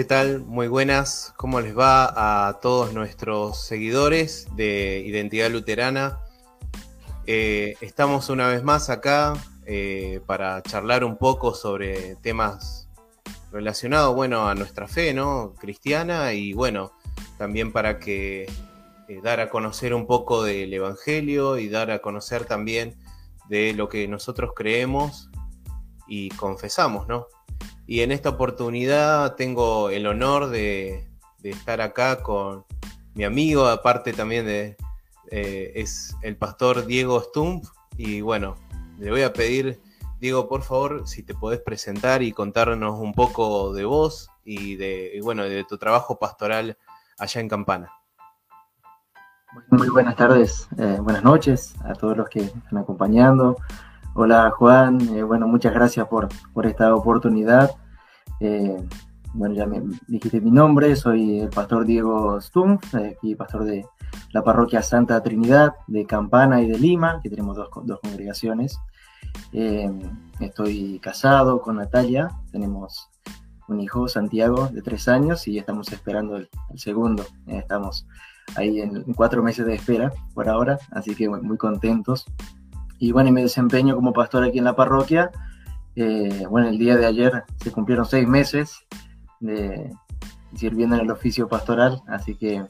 ¿Qué tal? Muy buenas. ¿Cómo les va a todos nuestros seguidores de Identidad Luterana? Eh, estamos una vez más acá eh, para charlar un poco sobre temas relacionados, bueno, a nuestra fe, ¿no? Cristiana y bueno, también para que eh, dar a conocer un poco del Evangelio y dar a conocer también de lo que nosotros creemos y confesamos, ¿no? Y en esta oportunidad tengo el honor de, estar acá con mi amigo, aparte también de, eh, es el pastor Diego Stump. Y bueno, le voy a pedir, Diego, por favor, si te podés presentar y contarnos un poco de vos y de, bueno, de tu trabajo pastoral allá en Campana. Muy buenas tardes, eh, buenas noches a todos los que están acompañando. Hola Juan, eh, bueno, muchas gracias por, por esta oportunidad. Eh, bueno, ya me dijiste mi nombre, soy el pastor Diego Stumpf, aquí pastor de la parroquia Santa Trinidad de Campana y de Lima, que tenemos dos, dos congregaciones. estoy casado con Natalia, tenemos un hijo, Santiago, de tres años, y estamos esperando el, segundo. estamos ahí en, cuatro meses de espera por ahora, así que muy contentos. Y bueno, y me desempeño como pastor aquí en la parroquia. Eh, bueno, el día de ayer se cumplieron seis meses de sirviendo en el oficio pastoral, así que,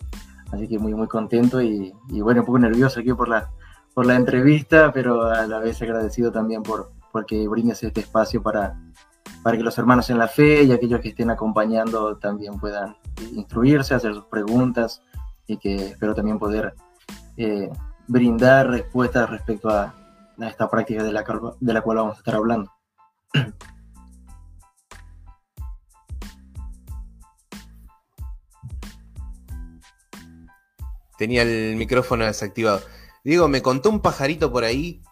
así que muy, muy contento y, bueno, un poco nervioso aquí por la, por la entrevista, pero a la vez agradecido también por porque brindes este espacio para, para que los hermanos en la fe y aquellos que estén acompañando también puedan instruirse, hacer sus preguntas y que espero también poder eh, brindar respuestas respecto a, esta práctica de la, de la cual vamos a estar hablando. Tenía el micrófono desactivado. Diego, me contó un pajarito por ahí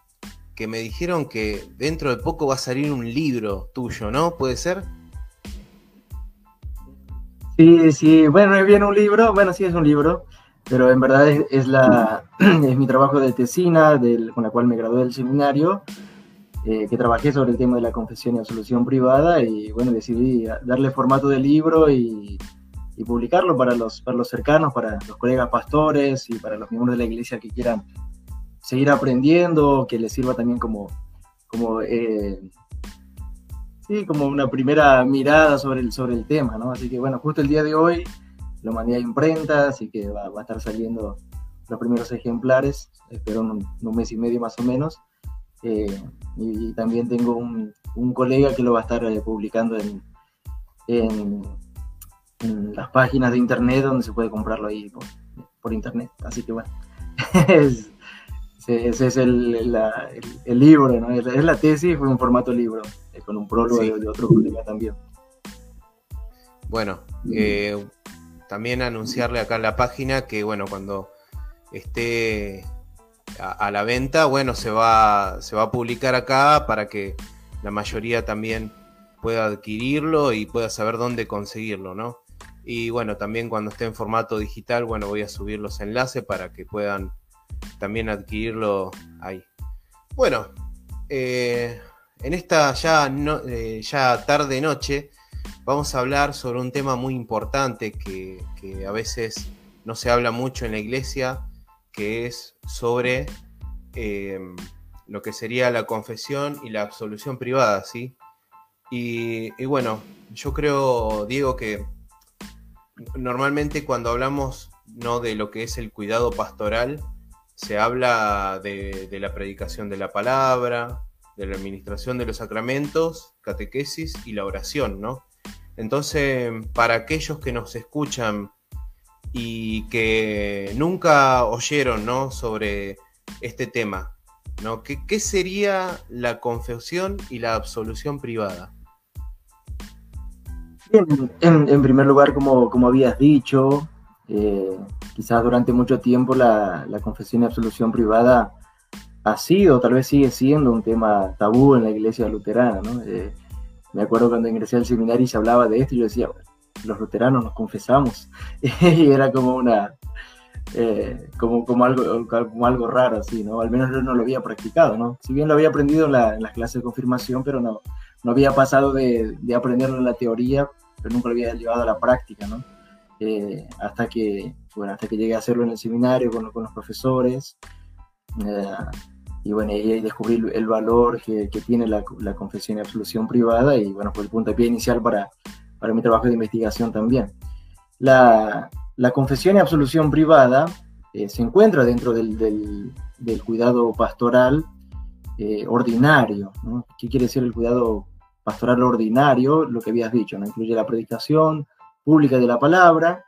que me dijeron que dentro de poco va a salir un libro tuyo, ¿no? ¿Puede ser? Sí, sí, bueno, viene un libro, bueno, sí es un libro, pero en verdad es, la, es mi trabajo de tesina, con la cual me gradué del seminario, eh, que trabajé sobre el tema de la confesión y absolución privada, y bueno, decidí darle formato de libro y, publicarlo para los, para los cercanos, para los colegas pastores y para los miembros de la iglesia que quieran seguir aprendiendo, que les sirva también como, como eh, sí, como una primera mirada sobre el, sobre el tema, ¿no? Así que bueno, justo el día de hoy lo mandé a imprenta, así que va, a estar saliendo los primeros ejemplares, espero un, un mes y medio más o menos. Eh, y, también tengo un, un, colega que lo va a estar eh, publicando en, en, las páginas de internet donde se puede comprarlo ahí por, internet. Así que bueno, ese es el, el, libro, ¿no? es la tesis, fue un formato libro con un prólogo de, otro colega también. Bueno, eh, también anunciarle acá en la página que, bueno, cuando esté a, la venta, bueno, se va, se va a publicar acá para que la mayoría también pueda adquirirlo y pueda saber dónde conseguirlo, ¿no? Y bueno, también cuando esté en formato digital, bueno, voy a subir los enlaces para que puedan también adquirirlo ahí. Bueno, eh, en esta ya, eh, ya tarde noche vamos a hablar sobre un tema muy importante que, a veces no se habla mucho en la iglesia, que es sobre em, lo que sería la confesión y la absolución privada, ¿sí? Y, y, bueno, yo creo, Diego, que normalmente cuando hablamos ¿no? de lo que es el cuidado pastoral, se habla de la predicación de la palabra, de la administración de los sacramentos, catequesis y la oración, ¿no? Entonces, para aquellos que nos escuchan y que nunca oyeron, ¿no? Sobre este tema, ¿no? ¿Qué, sería la confesión y la absolución privada? en, primer lugar, como, como habías dicho, eh, quizás durante mucho tiempo la, confesión y absolución privada ha sido, tal vez sigue siendo un tema tabú en la iglesia luterana, ¿no? Eh, me acuerdo cuando ingresé al seminario y se hablaba de esto, y yo decía, los luteranos nos confesamos, y era como una, eh, como, como, algo, como algo raro, así, ¿no? Al menos yo no lo había practicado, ¿no? Si bien lo había aprendido en, las clases de confirmación, pero no, no había pasado de, de aprenderlo en la teoría pero nunca lo había llevado a la práctica, ¿no? Eh, hasta, que, bueno, hasta que llegué a hacerlo en el seminario con, con los profesores. Eh, y bueno, ahí descubrí el valor que, que tiene la, la, confesión y absolución privada y bueno, fue el puntapié inicial para, para mi trabajo de investigación también. La, la confesión y absolución privada eh, se encuentra dentro del, del, del cuidado pastoral eh, ordinario. ¿no? ¿Qué quiere decir el cuidado pastoral ordinario? Lo que habías dicho, ¿no? incluye la predicación pública de la palabra,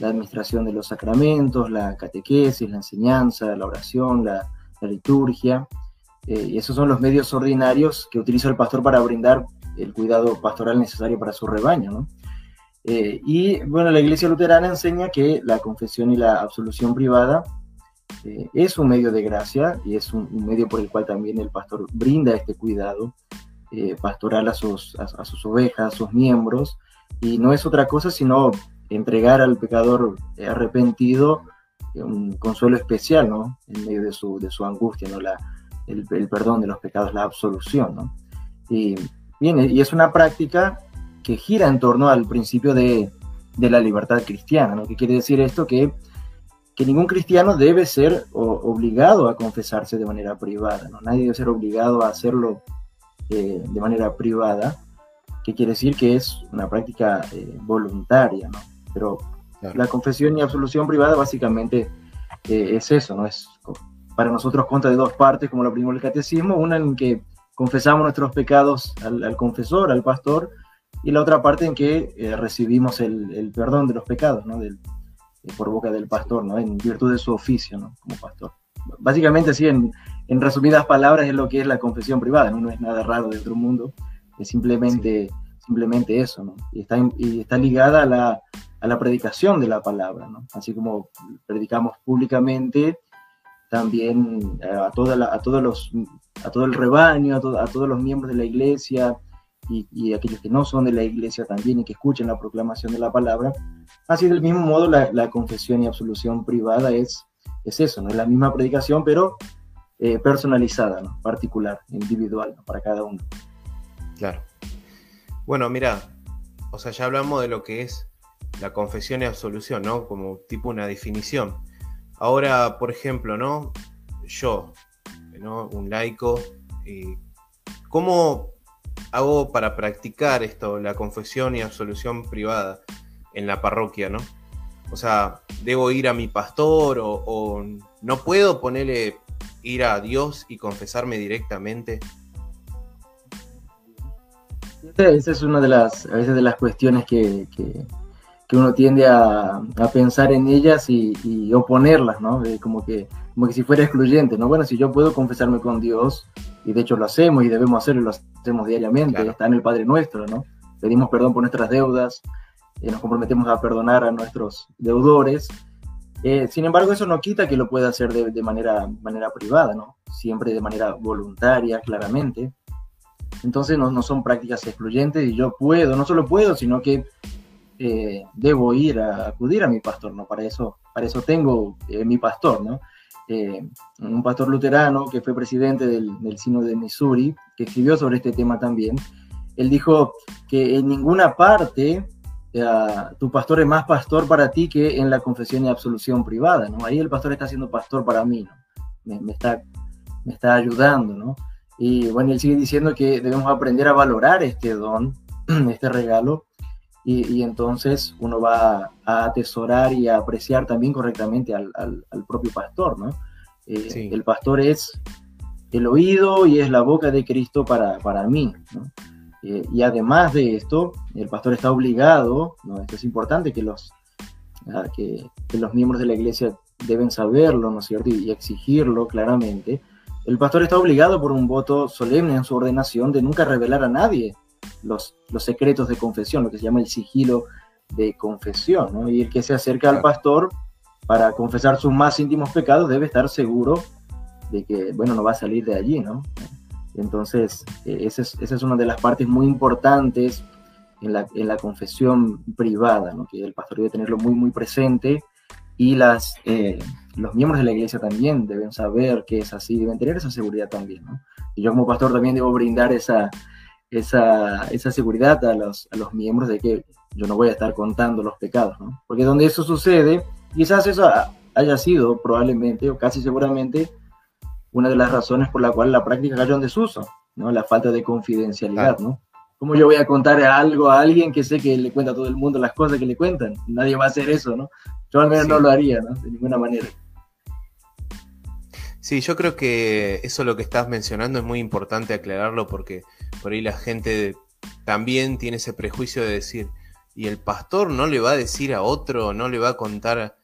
la administración de los sacramentos, la catequesis, la enseñanza, la oración, la, la liturgia. Eh, y esos son los medios ordinarios que utiliza el pastor para brindar el cuidado pastoral necesario para su rebaño. Eh, y bueno, la iglesia luterana enseña que la confesión y la absolución privada eh, es un medio de gracia y es un, medio por el cual también el pastor brinda este cuidado pastoral a sus, a, sus ovejas, a sus miembros, y no es otra cosa sino entregar al pecador arrepentido un consuelo especial, ¿no? En medio de su, de su angustia, ¿no? La, el, el, perdón de los pecados, la absolución, ¿no? Y, bien, y es una práctica que gira en torno al principio de, de la libertad cristiana, ¿no? ¿Qué quiere decir esto? Que, que ningún cristiano debe ser o, obligado a confesarse de manera privada, ¿no? Nadie debe ser obligado a hacerlo eh, de manera privada, que quiere decir que es una práctica eh, voluntaria, ¿no? Pero claro. la confesión y absolución privada básicamente eh, es eso, ¿no? Es para nosotros consta de dos partes, como lo primero el catecismo, una en que confesamos nuestros pecados al, al confesor, al pastor, y la otra parte en que eh, recibimos el, el, perdón de los pecados, ¿no? Del, eh, por boca del pastor, ¿no? En virtud de su oficio, ¿no? Como pastor. Básicamente, así, en, en, resumidas palabras, es lo que es la confesión privada, ¿no? No es nada raro dentro del mundo, es simplemente, sí. simplemente eso, ¿no? Y está, y está ligada a la, a la predicación de la palabra, ¿no? Así como predicamos públicamente, también eh, a, toda a, todos los, a todo el rebaño, a, to a todos los miembros de la iglesia, y, y, aquellos que no son de la iglesia también y que escuchen la proclamación de la palabra. Así del mismo modo la, confesión y absolución privada es, es eso, ¿no? es la misma predicación pero eh, personalizada, particular, individual para cada uno. Claro. Bueno, mira, o sea, ya hablamos de lo que es la confesión y absolución, ¿no? Como tipo una definición. Ahora, por ejemplo, ¿no? Yo, ¿no? Un laico, eh, ¿cómo hago para practicar esto, la confesión y absolución privada en la parroquia, ¿no? O sea, ¿debo ir a mi pastor o, no puedo ponerle ir a Dios y confesarme directamente? Esa es una de las, a veces de las cuestiones que, que uno tiende a, a, pensar en ellas y, y oponerlas, ¿no? Eh, como, que, como que si fuera excluyente, ¿no? Bueno, si yo puedo confesarme con Dios, y de hecho lo hacemos y debemos hacerlo, lo hacemos diariamente, claro. está en el Padre Nuestro, ¿no? Pedimos perdón por nuestras deudas, eh, nos comprometemos a perdonar a nuestros deudores. Eh, sin embargo, eso no quita que lo pueda hacer de, de, manera, manera privada, ¿no? Siempre de manera voluntaria, claramente. Entonces no, no, son prácticas excluyentes y yo puedo, no solo puedo, sino que eh, debo ir a acudir a mi pastor, ¿no? Para eso, para eso tengo eh, mi pastor, ¿no? eh, un pastor luterano que fue presidente del, del Sino de Missouri, que escribió sobre este tema también, él dijo que en ninguna parte uh, tu pastor es más pastor para ti que en la confesión y absolución privada, ¿no? Ahí el pastor está siendo pastor para mí, ¿no? Me, me, está, me está ayudando, ¿no? Y bueno, él sigue diciendo que debemos aprender a valorar este don, este regalo, y, y, entonces uno va a atesorar y a apreciar también correctamente al, al, al propio pastor, ¿no? Eh, sí. El pastor es el oído y es la boca de Cristo para, para mí, ¿no? Eh, y además de esto, el pastor está obligado, ¿no? Esto es importante que los, uh, que, que, los miembros de la iglesia deben saberlo, ¿no es cierto? Y, y exigirlo claramente. El pastor está obligado por un voto solemne en su ordenación de nunca revelar a nadie los, los, secretos de confesión, lo que se llama el sigilo de confesión, ¿no? Y el que se acerca claro. al pastor para confesar sus más íntimos pecados debe estar seguro de que, bueno, no va a salir de allí, ¿no? Entonces, eh, esa es, esa es una de las partes muy importantes en la, en la confesión privada, ¿no? Que el pastor debe tenerlo muy, muy presente y las, eh, los miembros de la iglesia también deben saber que es así, deben tener esa seguridad también, ¿no? Y yo como pastor también debo brindar esa, esa, esa seguridad a los, a los miembros de que yo no voy a estar contando los pecados, ¿no? Porque donde eso sucede, quizás eso haya sido probablemente o casi seguramente una de las razones por la cual la práctica cayó en desuso, ¿no? La falta de confidencialidad, ¿no? ¿Cómo yo voy a contar algo a alguien que sé que le cuenta a todo el mundo las cosas que le cuentan? Nadie va a hacer eso, ¿no? Yo al menos no lo haría, ¿no? De ninguna manera. Sí, yo creo que eso lo que estás mencionando es muy importante aclararlo porque por ahí la gente también tiene ese prejuicio de decir, y el pastor no le va a decir a otro, no le va a contar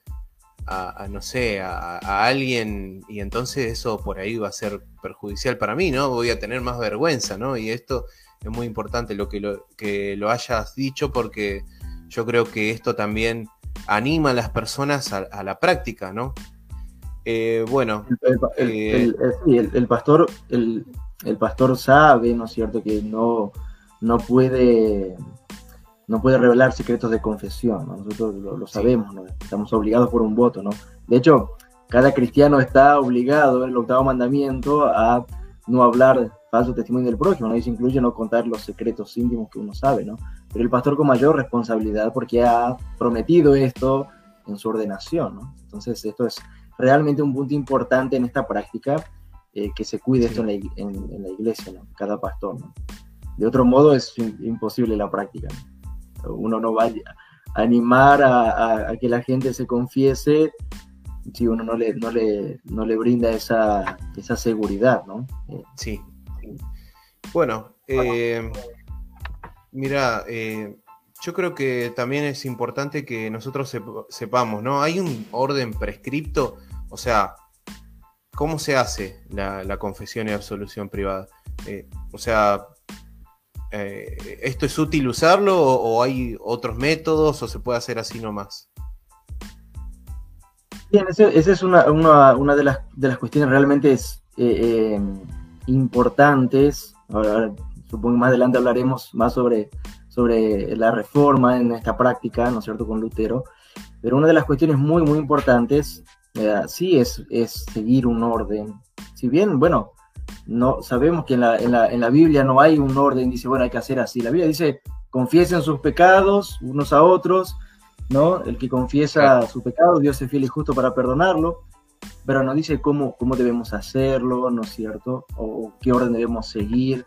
a, no sé, a, alguien, y entonces eso por ahí va a ser perjudicial para mí, ¿no? Voy a tener más vergüenza, ¿no? Y esto es muy importante lo que lo, que lo hayas dicho porque yo creo que esto también anima a las personas a, la práctica, ¿no? Eh, bueno. Eh, el, el, pastor, el, pastor sabe, ¿no es cierto?, que no, no puede no puede revelar secretos de confesión, nosotros lo, sabemos, ¿no? estamos obligados por un voto, ¿no? De hecho, cada cristiano está obligado en el octavo mandamiento a no hablar falso testimonio del prójimo, ¿no? Eso incluye no contar los secretos íntimos que uno sabe, ¿no? Pero el pastor con mayor responsabilidad porque ha prometido esto en su ordenación, ¿no? Entonces, esto es realmente un punto importante en esta práctica, eh, que se cuide esto en la, iglesia, ¿no? Cada pastor, ¿no? De otro modo es imposible la práctica, ¿no? uno no va a animar a, que la gente se confiese si uno no le, no le, no le brinda esa, esa seguridad, ¿no? Eh, sí. Bueno, eh, mira, yo creo que también es importante que nosotros sepamos, ¿no? Hay un orden prescripto, o sea, ¿cómo se hace la, confesión y absolución privada? o sea, eh, ¿esto es útil usarlo o, hay otros métodos o se puede hacer así nomás? Bien, esa es una, de, las, de, las, cuestiones realmente eh, eh, importantes. Ahora, supongo que más adelante hablaremos más sobre, sobre la reforma en esta práctica, ¿no es cierto?, con Lutero. Pero una de las cuestiones muy, muy importantes, sí, es, es seguir un orden. Si bien, bueno, no sabemos que en la, en, la, en la, Biblia no hay un orden, dice, bueno, hay que hacer así. La Biblia dice, confiesen sus pecados unos a otros, ¿no? El que confiesa su pecado, Dios es fiel y justo para perdonarlo, pero no dice cómo, cómo debemos hacerlo, ¿no es cierto? O, qué orden debemos seguir.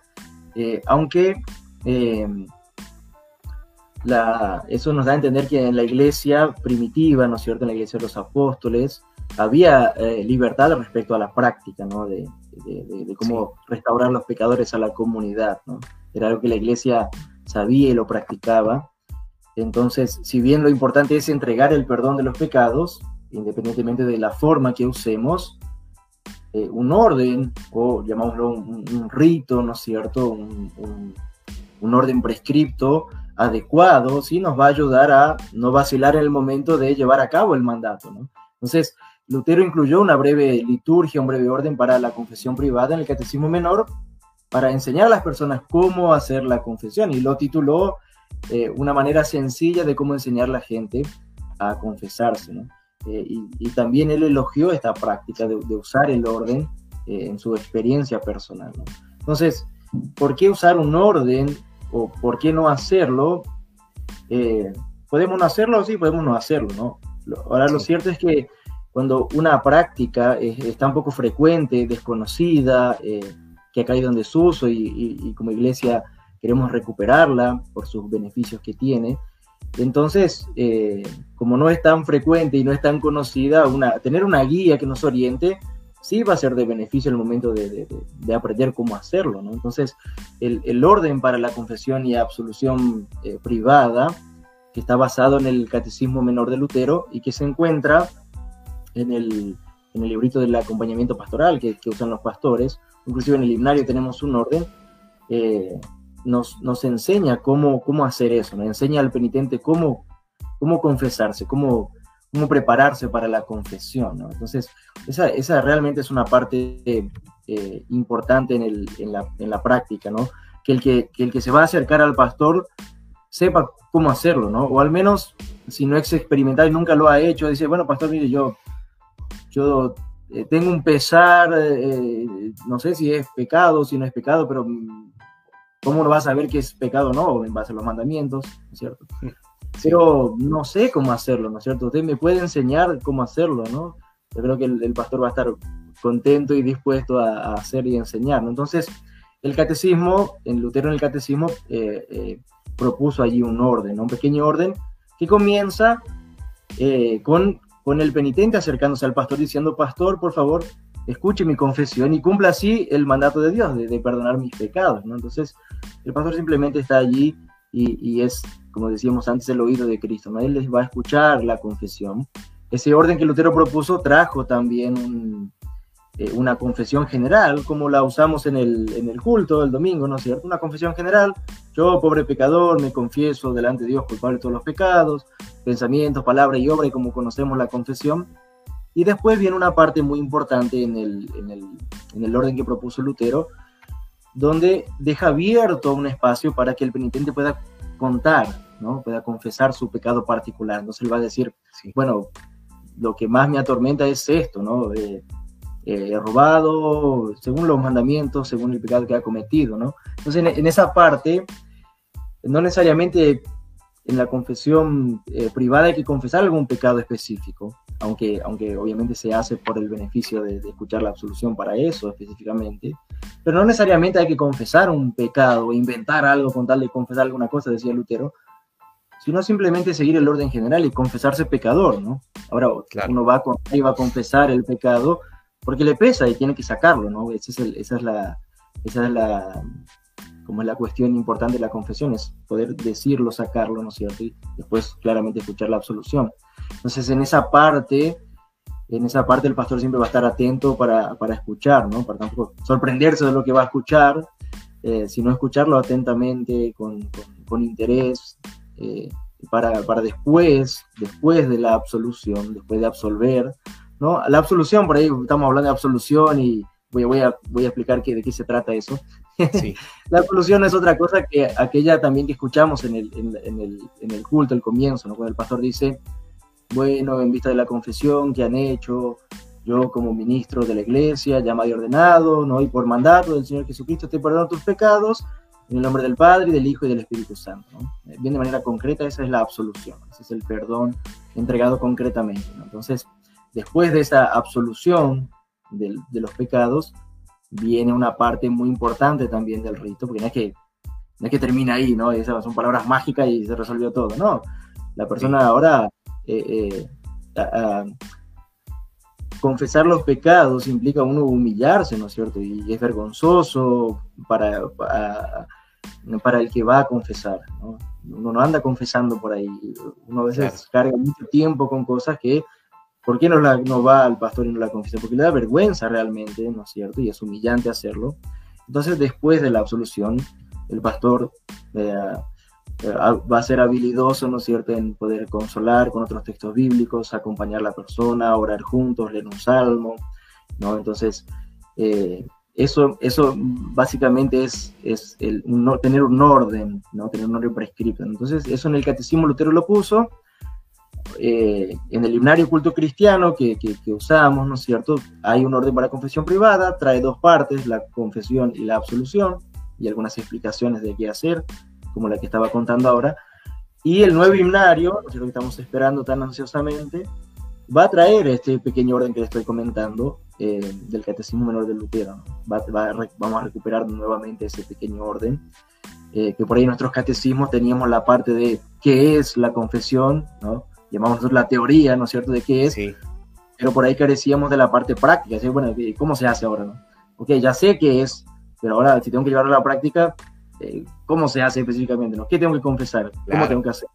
Eh, aunque eh, la, eso nos da a entender que en la iglesia primitiva, ¿no es cierto? En la iglesia de los apóstoles, había eh, libertad respecto a la práctica, ¿no? De, de, cómo restaurar los pecadores a la comunidad, ¿no? Era algo que la iglesia sabía y lo practicaba. Entonces, si bien lo importante es entregar el perdón de los pecados, independientemente de la forma que usemos, eh, un orden, o llamámoslo un, rito, ¿no es cierto? Un, un, orden prescripto adecuado, sí nos va a ayudar a no vacilar en el momento de llevar a cabo el mandato, ¿no? Entonces, Lutero incluyó una breve liturgia, un breve orden para la confesión privada en el Catecismo Menor para enseñar a las personas cómo hacer la confesión y lo tituló eh, una manera sencilla de cómo enseñar a la gente a confesarse. Eh, y, también él elogió esta práctica de, usar el orden eh, en su experiencia personal. Entonces, ¿por qué usar un orden o por qué no hacerlo? podemos no hacerlo, sí, podemos no hacerlo, ¿no? Ahora, lo cierto es que cuando una práctica es, tan poco frecuente, desconocida, eh, que ha caído en desuso y, como iglesia queremos recuperarla por sus beneficios que tiene, entonces, eh, como no es tan frecuente y no es tan conocida, una, tener una guía que nos oriente sí va a ser de beneficio en el momento de, aprender cómo hacerlo. ¿no? Entonces, el, orden para la confesión y absolución eh, privada, que está basado en el Catecismo Menor de Lutero y que se encuentra en el, en el librito del acompañamiento pastoral que, que, usan los pastores, inclusive en el himnario tenemos un orden, eh, nos, nos, enseña cómo, cómo hacer eso, nos enseña al penitente cómo, cómo confesarse, cómo, cómo prepararse para la confesión. ¿no? Entonces, esa, esa, realmente es una parte eh, importante en, el, en, la, en, la, práctica, ¿no? Que el que, que el que se va a acercar al pastor sepa cómo hacerlo, ¿no? O al menos, si no es experimentado y nunca lo ha hecho, dice, bueno, pastor, mire, yo yo eh, tengo un pesar, eh, no sé si es pecado, si no es pecado, pero ¿cómo uno va a saber qué es pecado o no? En base a los mandamientos, ¿no es cierto? Pero no sé cómo hacerlo, ¿no es cierto? Usted me puede enseñar cómo hacerlo, ¿no? Yo creo que el, pastor va a estar contento y dispuesto a, hacer y enseñar, ¿no? Entonces, el catecismo, en Lutero en el catecismo, eh, eh, propuso allí un orden, un pequeño orden que comienza eh, con, con el penitente acercándose al pastor diciendo, pastor, por favor, escuche mi confesión y cumpla así el mandato de Dios, de, perdonar mis pecados. ¿no? Entonces, el pastor simplemente está allí y, es, como decíamos antes, el oído de Cristo. ¿no? Él les va a escuchar la confesión. Ese orden que Lutero propuso trajo también un, eh, una confesión general, como la usamos en el, en el culto el domingo, ¿no es cierto? Una confesión general, yo, pobre pecador, me confieso delante de Dios culpable de todos los pecados, pensamientos, palabras y obra, y como conocemos la confesión. Y después viene una parte muy importante en el, en el, en el orden que propuso Lutero, donde deja abierto un espacio para que el penitente pueda contar, ¿no? pueda confesar su pecado particular. Entonces él va a decir, bueno, lo que más me atormenta es esto, ¿no? Eh, eh, robado según los mandamientos, según el pecado que ha cometido, ¿no? Entonces, en, esa parte, no necesariamente en la confesión eh, privada hay que confesar algún pecado específico, aunque, aunque obviamente se hace por el beneficio de, escuchar la absolución para eso específicamente, pero no necesariamente hay que confesar un pecado inventar algo con tal de confesar alguna cosa, decía Lutero, sino simplemente seguir el orden general y confesarse pecador, ¿no? Ahora uno va, con, va a confesar el pecado, porque le pesa y tiene que sacarlo, ¿no? Esa es, esa es la, esa es la, como es la cuestión importante de la confesión, es poder decirlo, sacarlo, ¿no es cierto? Y después claramente escuchar la absolución. Entonces, en esa parte, en esa parte el pastor siempre va a estar atento para, para escuchar, ¿no? Para tampoco sorprenderse de lo que va a escuchar, eh, sino escucharlo atentamente, con, con, con interés, eh, para, para después, después de la absolución, después de absolver, ¿no? La absolución, por ahí estamos hablando de absolución y voy, voy, a, voy a explicar que, de qué se trata eso. la absolución es otra cosa que aquella también que escuchamos en el, en, el, en el culto, el comienzo, ¿no? cuando el pastor dice, bueno, en vista de la confesión que han hecho, yo como ministro de la iglesia, ya y ordenado, ¿no? y por mandato del Señor Jesucristo te perdono tus pecados, en el nombre del Padre, del Hijo y del Espíritu Santo. ¿no? Bien de manera concreta, esa es la absolución, ese es el perdón entregado concretamente. ¿no? Entonces, después de esa absolución de, los pecados, viene una parte muy importante también del rito, porque no es que, no es que termina ahí, ¿no? Esas son palabras mágicas y se resolvió todo, ¿no? La persona ahora... Eh, eh, confesar los pecados implica uno humillarse, ¿no es cierto? Y es vergonzoso para, para, el que va a confesar, ¿no? Uno no anda confesando por ahí, uno a veces carga mucho tiempo con cosas que ¿Por qué no, la, no va al pastor y no la confiesa? Porque le da vergüenza realmente, ¿no es cierto? Y es humillante hacerlo. Entonces, después de la absolución, el pastor eh, eh, va a ser habilidoso, ¿no es cierto?, en poder consolar con otros textos bíblicos, acompañar a la persona, orar juntos, leer un salmo, ¿no? Entonces, eh, eso, eso básicamente es, es el, no, tener un orden, ¿no? Tener un orden prescrito. Entonces, eso en el catecismo Lutero lo puso, eh, en el himnario culto cristiano que, que, usamos, ¿no es cierto? Hay un orden para confesión privada, trae dos partes, la confesión y la absolución, y algunas explicaciones de qué hacer, como la que estaba contando ahora. Y el nuevo himnario, ¿no es cierto? que estamos esperando tan ansiosamente, va a traer este pequeño orden que le estoy comentando eh, del Catecismo Menor de Lutero. Va, vamos a recuperar nuevamente ese pequeño orden. Eh, que por ahí en nuestros catecismos teníamos la parte de qué es la confesión, ¿no? Llamamos la teoría, ¿no es cierto?, de qué es, pero por ahí carecíamos de la parte práctica, ¿sí? bueno, ¿cómo se hace ahora, no? Ok, ya sé qué es, pero ahora si tengo que llevarlo a la práctica, eh, ¿cómo se hace específicamente, no? ¿Qué tengo que confesar? ¿Cómo tengo que hacer?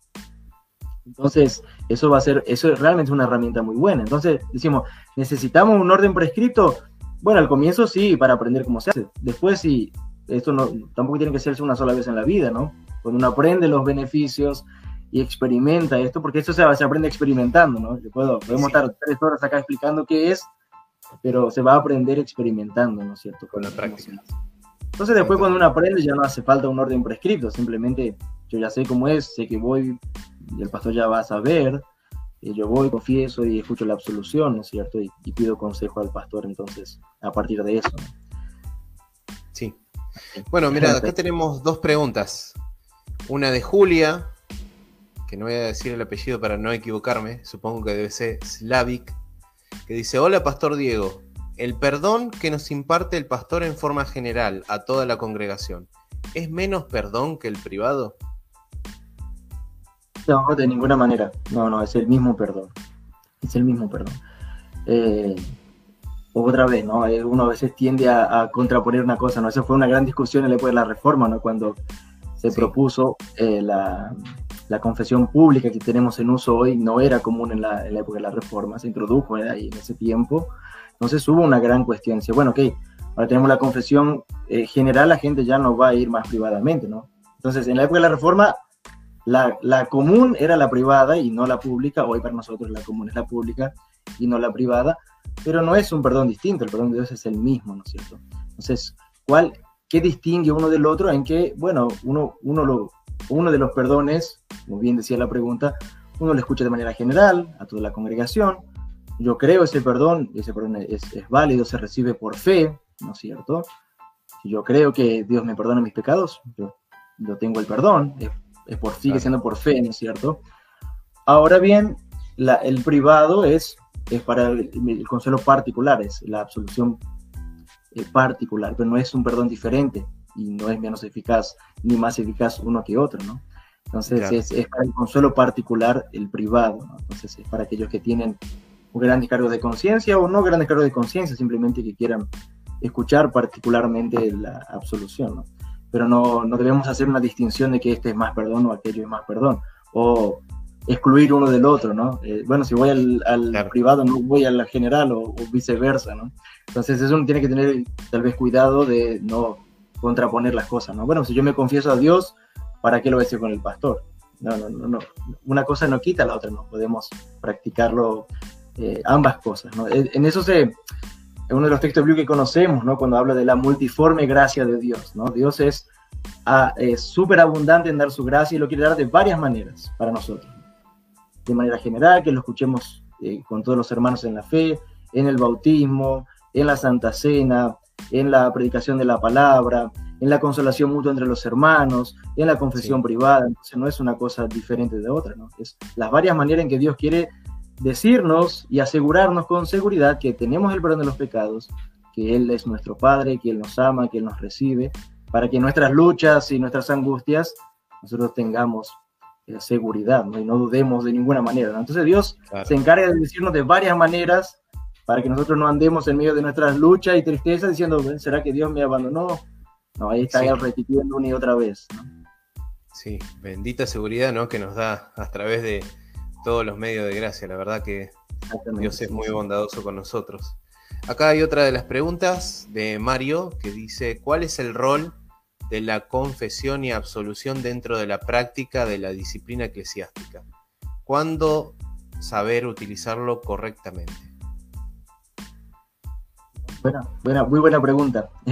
Entonces, eso va a ser, eso realmente es una herramienta muy buena. Entonces, decimos, ¿necesitamos un orden prescrito? Bueno, al comienzo sí, para aprender cómo se hace. Después sí, esto no, tampoco tiene que hacerse una sola vez en la vida, ¿no? Cuando uno aprende los beneficios, y experimenta esto, porque esto se, se aprende experimentando, ¿no? Yo puedo, podemos estar tres horas acá explicando qué es, pero se va a aprender experimentando, ¿no es cierto? Con la práctica. Entonces después cuando uno aprende ya no hace falta un orden prescrito, simplemente yo ya sé cómo es, sé que voy, y el pastor ya va a saber, y yo voy, confieso y escucho la absolución, ¿no es cierto? Y, pido consejo al pastor entonces a partir de eso. Sí. Bueno, mira, acá tenemos dos preguntas. Una de Julia, que no voy a decir el apellido para no equivocarme, supongo que debe ser Slavik, que dice, hola Pastor Diego, el perdón que nos imparte el pastor en forma general a toda la congregación, ¿es menos perdón que el privado? No, de ninguna manera. No, no, es el mismo perdón. Es el mismo perdón. Eh, otra vez, ¿no? Eh, uno a veces tiende a, contraponer una cosa, ¿no? Esa fue una gran discusión en la época de la Reforma, ¿no? Cuando se propuso eh, la, la, confesión pública que tenemos en uso hoy, no era común en la, la época de la Reforma, se introdujo ahí en ese tiempo. Entonces hubo una gran cuestión. Dice, bueno, ok, ahora tenemos la confesión general, la gente ya no va a ir más privadamente, ¿no? Entonces, en la época de la Reforma la, común era la privada y no la pública, hoy para nosotros la común es la pública y no la privada, pero no es un perdón distinto, el perdón de Dios es el mismo, ¿no es cierto? Entonces, ¿cuál, ¿qué distingue uno del otro? En que, bueno, uno, uno, lo, uno de los perdones, como bien decía la pregunta, uno lo escucha de manera general a toda la congregación, yo creo ese perdón, ese perdón es, válido, se recibe por fe, ¿no es cierto? Si yo creo que Dios me perdona mis pecados, yo, yo tengo el perdón, es es por, sigue siendo por fe, ¿no es cierto? Ahora bien, el privado es, es para el, consuelo particular, es la absolución eh, particular, pero no es un perdón diferente y no es menos eficaz ni más eficaz uno que otro, ¿no? Entonces es, para el consuelo particular el privado, ¿no? Entonces es para aquellos que tienen un gran descargo de conciencia o no gran descargo de conciencia, simplemente que quieran escuchar particularmente la absolución, ¿no? pero no, no, debemos hacer una distinción de que este es más perdón o aquello es más perdón, o excluir uno del otro, ¿no? Eh, bueno, si voy al, al privado, no voy al general o, viceversa, ¿no? Entonces eso uno tiene que tener tal vez cuidado de no contraponer las cosas, ¿no? Bueno, si yo me confieso a Dios, ¿para qué lo voy a decir con el pastor? No, no, no, no. Una cosa no quita la otra, no podemos practicarlo eh, ambas cosas, ¿no? En eso se, es uno de los textos bíblicos que conocemos, ¿no? Cuando habla de la multiforme gracia de Dios, ¿no? Dios es ah, súper abundante en dar su gracia y lo quiere dar de varias maneras para nosotros. De manera general, que lo escuchemos eh, con todos los hermanos en la fe, en el bautismo, en la Santa Cena, en la predicación de la palabra, en la consolación mutua entre los hermanos, en la confesión privada. Entonces no es una cosa diferente de otra, ¿no? Es las varias maneras en que Dios quiere decirnos y asegurarnos con seguridad que tenemos el perdón de los pecados, que Él es nuestro Padre, que Él nos ama, que Él nos recibe, para que nuestras luchas y nuestras angustias nosotros tengamos eh, seguridad y no dudemos de ninguna manera. Entonces Dios se encarga de decirnos de varias maneras para que nosotros no andemos en medio de nuestras luchas y tristezas diciendo, ¿será que Dios me abandonó? No, ahí está repitiendo una y otra vez. Sí, bendita seguridad ¿no? que nos da a través de, todos los medios de gracia. La verdad que Dios es muy bondadoso con nosotros. Acá hay otra de las preguntas de Mario que dice, ¿cuál es el rol de la confesión y absolución dentro de la práctica de la disciplina eclesiástica? ¿Cuándo saber utilizarlo correctamente? Buena, muy buena pregunta.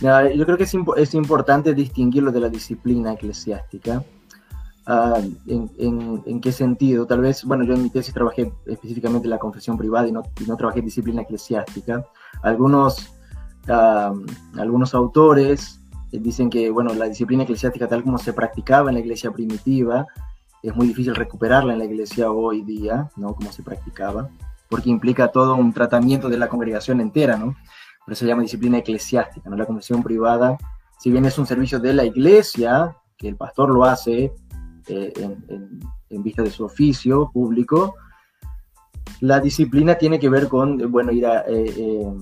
yo creo que es, es importante distinguirlo de la disciplina eclesiástica Ah, en, qué sentido. Tal vez, bueno, yo en mi tesis trabajé específicamente en la confesión privada y no, no trabajé en disciplina eclesiástica. Algunos, ah, algunos autores dicen que, bueno, la disciplina eclesiástica tal como se practicaba en la iglesia primitiva, es muy difícil recuperarla en la iglesia hoy día, ¿no? Como se practicaba, porque implica todo un tratamiento de la congregación entera, ¿no? Por eso se llama disciplina eclesiástica, ¿no? La confesión privada, si bien es un servicio de la iglesia, que el pastor lo hace eh, en, vista de su oficio público. La disciplina tiene que ver con, bueno, ir a, eh, eh,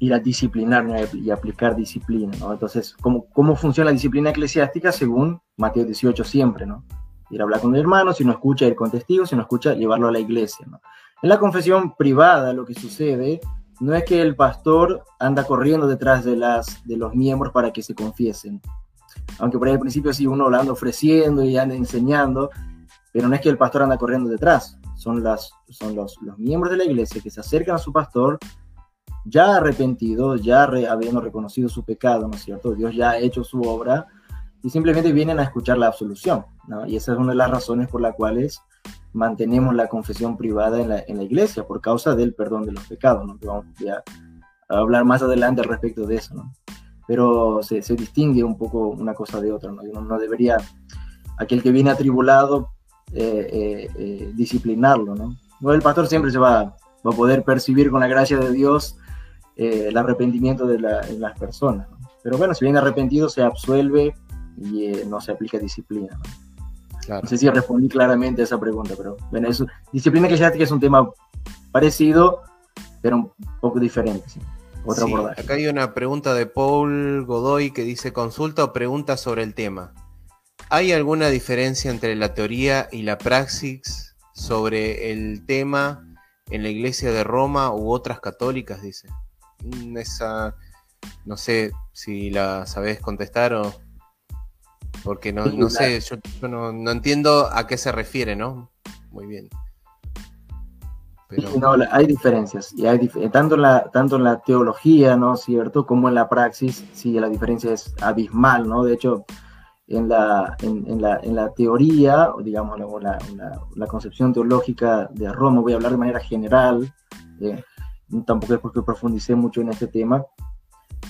ir a disciplinar y aplicar disciplina, ¿no? Entonces, ¿cómo, ¿cómo funciona la disciplina eclesiástica? Según Mateo 18 siempre, ¿no? Ir a hablar con el hermano, si no escucha, ir con testigos, si no escucha, llevarlo a la iglesia, ¿no? En la confesión privada lo que sucede no es que el pastor anda corriendo detrás de, las, de los miembros para que se confiesen, aunque por ahí al principio sí uno lo anda ofreciendo y anda enseñando, pero no es que el pastor anda corriendo detrás, son, los, miembros de la iglesia que se acercan a su pastor ya arrepentidos, ya habiendo reconocido su pecado, ¿no es cierto? Dios ya ha hecho su obra y simplemente vienen a escuchar la absolución. Y esa es una de las razones por las cuales mantenemos la confesión privada en la, en la iglesia, por causa del perdón de los pecados, ¿no? vamos a hablar más adelante al respecto de eso, ¿no? pero se, se, distingue un poco una cosa de otra, ¿no? Uno no debería, aquel que viene atribulado, eh, eh, eh, disciplinarlo, ¿no? El pastor siempre se va, va, a poder percibir con la gracia de Dios el arrepentimiento de, la, de las personas, ¿no? Pero bueno, si viene arrepentido, se absuelve y no se aplica disciplina, ¿no? No sé si respondí claramente a esa pregunta, pero bueno, eso, disciplina eclesiástica es un tema parecido, pero un poco diferente. ¿sí? Acá hay una pregunta de Paul Godoy que dice: consulta o pregunta sobre el tema. ¿Hay alguna diferencia entre la teoría y la praxis sobre el tema en la iglesia de Roma u otras católicas? Dice. Mm, esa, no sé si la sabes contestar o. Porque no, no sé, yo, no, no entiendo a qué se refiere, ¿no? Muy bien. No, hay diferencias, y hay tanto, en la, tanto en la teología, ¿no cierto?, como en la praxis, sí, la diferencia es abismal, ¿no? De hecho, en la, en, la, en la teoría, digamos, la, la, concepción teológica de Roma, voy a hablar de manera general, eh, tampoco es porque profundicé mucho en este tema,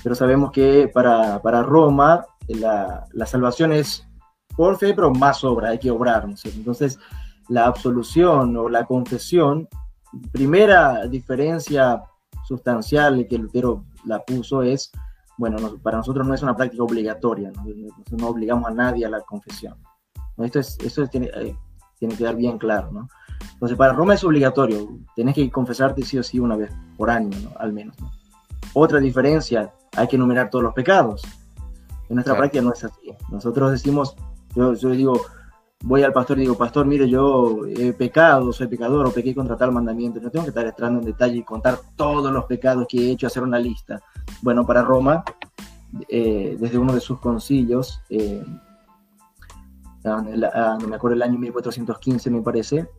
pero sabemos que para, para Roma la, la salvación es por fe, pero más obra, hay que obrar, ¿no? Entonces, la absolución o la confesión primera diferencia sustancial que Lutero la puso es, bueno, para nosotros no es una práctica obligatoria, no, no obligamos a nadie a la confesión. Esto, es, esto tiene, eh, tiene que quedar bien claro, ¿no? Entonces, para Roma es obligatorio, tenés que confesarte sí o sí una vez por año, al menos. Otra diferencia, hay que enumerar todos los pecados. En nuestra práctica no es así. Nosotros decimos, yo, yo digo, voy al pastor y digo, pastor, mire, yo he pecado, soy pecador o pequé contra tal mandamiento. No tengo que estar entrando en detalle y contar todos los pecados que he hecho, hacer una lista. Bueno, para Roma, eh, desde uno de sus concilios, eh, ah, no me acuerdo el año 1415 me parece,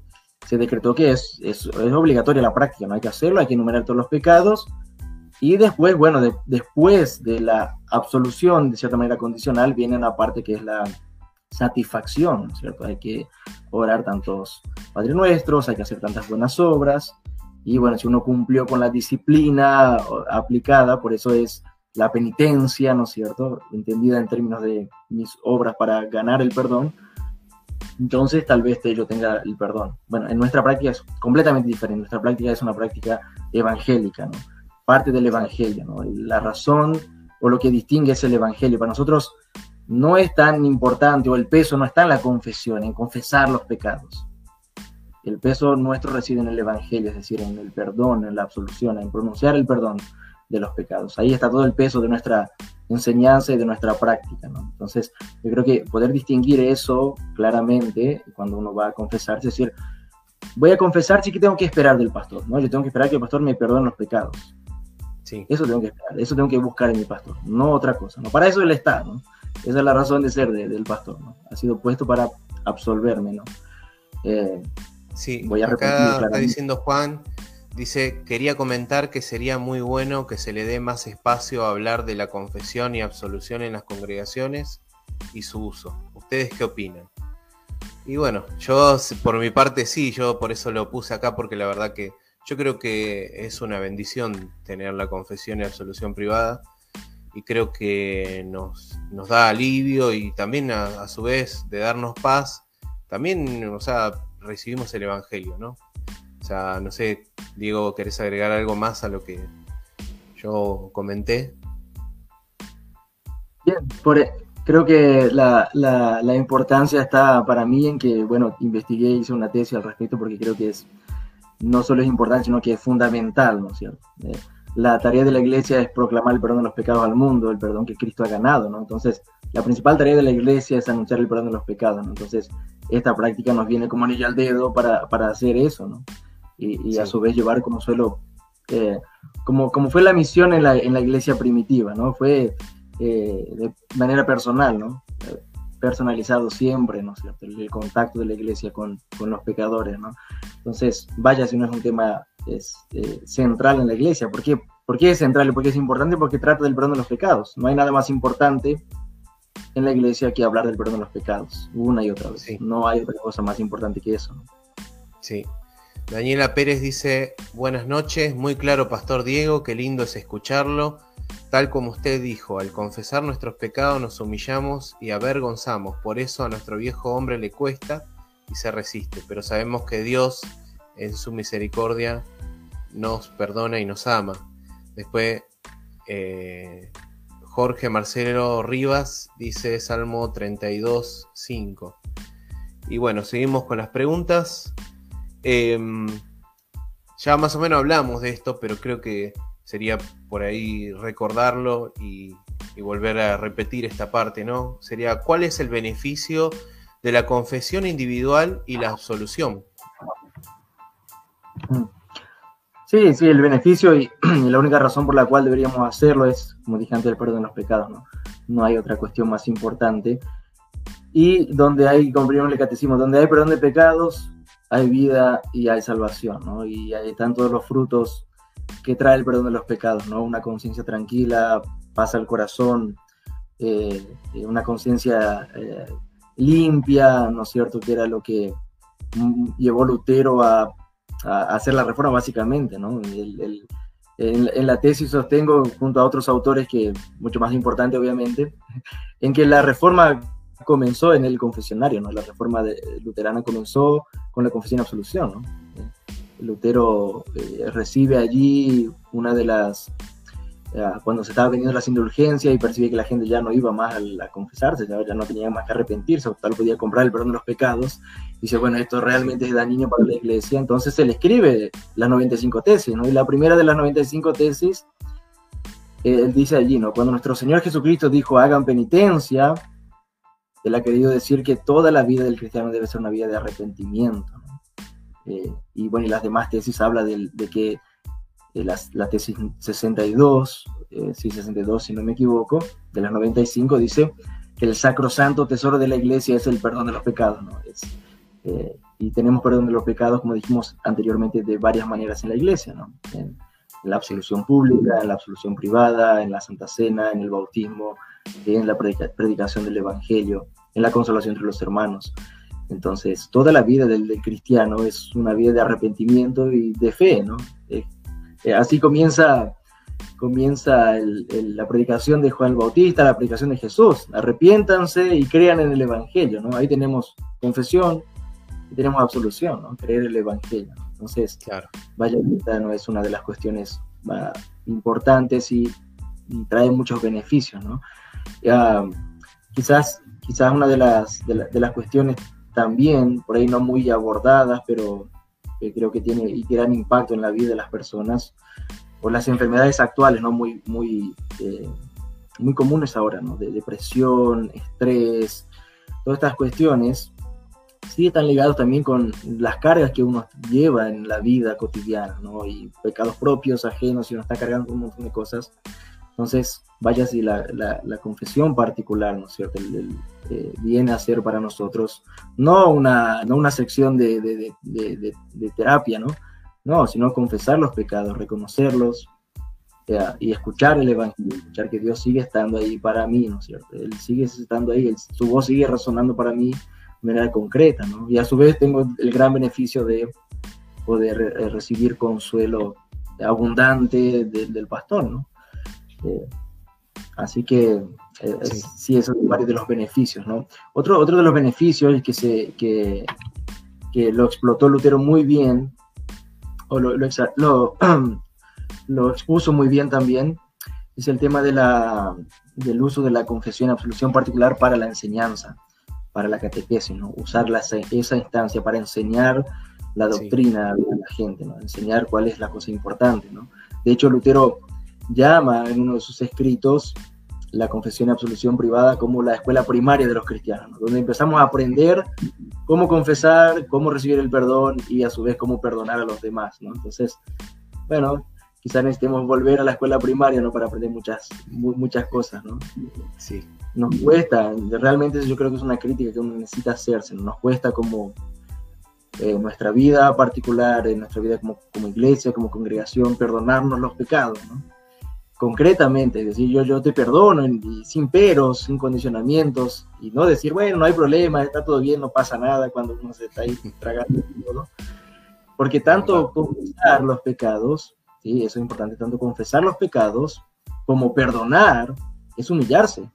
se decretó que es, es, es, obligatoria la práctica, no hay que hacerlo, hay que enumerar todos los pecados. Y después, bueno, después de la absolución, de cierta manera condicional, viene una parte que es la satisfacción, ¿cierto? Hay que orar tantos Padres Nuestros, hay que hacer tantas buenas obras, y bueno, si uno cumplió con la disciplina aplicada, por eso es la penitencia, ¿no es cierto? Entendida en términos de mis obras para ganar el perdón, entonces tal vez yo tenga el perdón. Bueno, en nuestra práctica es completamente diferente, nuestra práctica es una práctica evangélica, ¿no? Parte del evangelio. La razón o lo que distingue es el evangelio. Para nosotros no es tan importante o el peso no está en la confesión, en confesar los pecados. El peso nuestro reside en el Evangelio, es decir, en el perdón, en la absolución, en pronunciar el perdón de los pecados. Ahí está todo el peso de nuestra enseñanza y de nuestra práctica. Entonces, yo creo que poder distinguir eso claramente cuando uno va a confesar, es decir, voy a confesar, sí que tengo que esperar del pastor, ¿no? Yo tengo que esperar que el pastor me perdone los pecados. Sí. Eso tengo que esperar, eso tengo que buscar en mi pastor, no otra cosa. ¿no? Para eso él está, ¿no? Esa es la razón de ser del pastor, ¿no? Ha sido puesto para absolverme, ¿no? Eh, sí, voy a acá está diciendo Juan, dice, quería comentar que sería muy bueno que se le dé más espacio a hablar de la confesión y absolución en las congregaciones y su uso. ¿Ustedes qué opinan? Y bueno, yo por mi parte sí, yo por eso lo puse acá, porque la verdad que yo creo que es una bendición tener la confesión y absolución privada y creo que nos, nos da alivio y también a, su vez de darnos paz, también, o sea, recibimos el Evangelio, ¿no? O sea, no sé, Diego, ¿querés agregar algo más a lo que yo comenté? Bien, por, e, creo que la, la, importancia está para mí en que, bueno, investigué, hice una tesis al respecto porque creo que es, no solo es importante, sino que es fundamental, ¿no es cierto? Eh, la tarea de la iglesia es proclamar el perdón de los pecados al mundo, el perdón que Cristo ha ganado, ¿no? Entonces, la principal tarea de la iglesia es anunciar el perdón de los pecados, ¿no? Entonces, esta práctica nos viene como anillo al dedo para, para hacer eso, ¿no? Y, a su vez llevar como suelo, eh, como, como fue la misión en la, en la iglesia primitiva, ¿no? Fue eh, de manera personal, ¿no? Personalizado siempre, ¿no es cierto? El, contacto de la iglesia con, con, los pecadores, ¿no? Entonces, vaya si no es un tema es, eh, central en la iglesia. ¿Por qué? ¿Por qué es central y por qué es importante? Porque trata del perdón de los pecados. No hay nada más importante en la iglesia que hablar del perdón de los pecados, una y otra vez. No hay otra cosa más importante que eso. Sí. Daniela Pérez dice, buenas noches, muy claro, Pastor Diego, qué lindo es escucharlo. Tal como usted dijo, al confesar nuestros pecados nos humillamos y avergonzamos. Por eso a nuestro viejo hombre le cuesta y se resiste. Pero sabemos que Dios, en su misericordia, nos perdona y nos ama. Después, eh, Jorge Marcelo Rivas dice Salmo 32, 5. Y bueno, seguimos con las preguntas. Em, ya más o menos hablamos de esto, pero creo que sería por ahí recordarlo y, volver a repetir esta parte, ¿no? Sería cuál es el beneficio de la confesión individual y la absolución. Sí, sí, el beneficio y, la única razón por la cual deberíamos hacerlo es, como dije antes, el perdón de los pecados, ¿no? No hay otra cuestión más importante. Y donde hay, como el catecismo, donde hay perdón de pecados, hay vida y hay salvación, ¿no? Y hay están todos los frutos que trae el perdón de los pecados, ¿no? Una conciencia tranquila, pasa al corazón, eh, eh, una conciencia eh, limpia, ¿no es cierto? Que era lo que mm, llevó Lutero a, hacer la reforma básicamente, ¿no? en, la tesis sostengo, junto a otros autores, que mucho más importante obviamente, en que la reforma comenzó en el confesionario, ¿no? La reforma de, luterana comenzó con la confesión y absolución, ¿no? Lutero eh, recibe allí una de las, eh, cuando se estaba vendiendo las indulgencias y percibe que la gente ya no iba más a, confesarse, ya, no tenía más que arrepentirse, o tal podía comprar el perdón de los pecados, dice, bueno, esto realmente es dañino para la iglesia, entonces se le escribe las 95 tesis, ¿no? Y la primera de las 95 tesis, él dice allí, ¿no? Cuando nuestro Señor Jesucristo dijo, hagan penitencia, él ha querido decir que toda la vida del cristiano debe ser una vida de arrepentimiento, eh, y bueno, y las demás tesis habla de, que eh, la tesis 62, eh, sí, 62 si no me equivoco, de las 95 dice que el sacrosanto tesoro de la iglesia es el perdón de los pecados, ¿no? Es, y tenemos perdón de los pecados, como dijimos anteriormente, de varias maneras en la iglesia, ¿no? En, la absolución pública, en la absolución privada, en la Santa Cena, en el bautismo, en la predicación del Evangelio, en la consolación entre los hermanos. Entonces, toda la vida del, cristiano es una vida de arrepentimiento y de fe, ¿no? Eh, eh, así comienza, comienza la predicación de Juan el Bautista, la predicación de Jesús. Arrepiéntanse y crean en el Evangelio, ¿no? Ahí tenemos confesión y tenemos absolución, ¿no? Creer el Evangelio. Entonces, claro. vaya, no es una de las cuestiones importantes y, trae muchos beneficios, ¿no? quizás, quizás una de las, de las cuestiones también, por ahí no muy abordadas, pero creo que tiene y gran impacto en la vida de las personas, o las enfermedades actuales, ¿no? Muy, muy, eh, muy comunes ahora, ¿no? De depresión, estrés, todas estas cuestiones, sí están ligados también con las cargas que uno lleva en la vida cotidiana, ¿no? Y pecados propios, ajenos, y uno está cargando un montón de cosas. Entonces, vaya si la, la, confesión particular, ¿no es cierto? Eh, viene a ser para nosotros no una, no una sección de, de, de, terapia, ¿no? No, sino confesar los pecados, reconocerlos eh, y escuchar el Evangelio, escuchar que Dios sigue estando ahí para mí, ¿no es cierto? Él sigue estando ahí, su voz sigue resonando para mí de manera concreta, ¿no? Y a su vez tengo el gran beneficio de poder eh, recibir consuelo abundante del pastor, ¿no? Eh, así que eh, sí. eso es varios de los beneficios, ¿no? Otro, otro de los beneficios que, se, que, que lo explotó Lutero muy bien, o lo, lo, lo, expuso muy bien también, es el tema de la, del uso de la confesión absolución particular para la enseñanza, para la catequesis, ¿no? Usar esa instancia para enseñar la doctrina a la gente, ¿no? Enseñar cuál es la cosa importante, ¿no? De hecho, Lutero llama en uno de sus escritos la confesión y absolución privada como la escuela primaria de los cristianos, donde empezamos a aprender cómo confesar, cómo recibir el perdón y a su vez cómo perdonar a los demás. ¿no? Entonces, bueno, quizás necesitemos volver a la escuela primaria ¿no? para aprender muchas, muchas cosas. ¿no? Sí. Nos cuesta, realmente yo creo que es una crítica que uno necesita hacerse, nos cuesta como en nuestra vida particular, en nuestra vida como, como iglesia, como congregación, perdonarnos los pecados. ¿no? Concretamente, es decir, yo, yo te perdono y sin peros, sin condicionamientos, y no decir, bueno, no hay problema, está todo bien, no pasa nada cuando uno se está ahí tragando todo, Porque tanto confesar los pecados, sí, eso es importante, tanto confesar los pecados como perdonar es humillarse.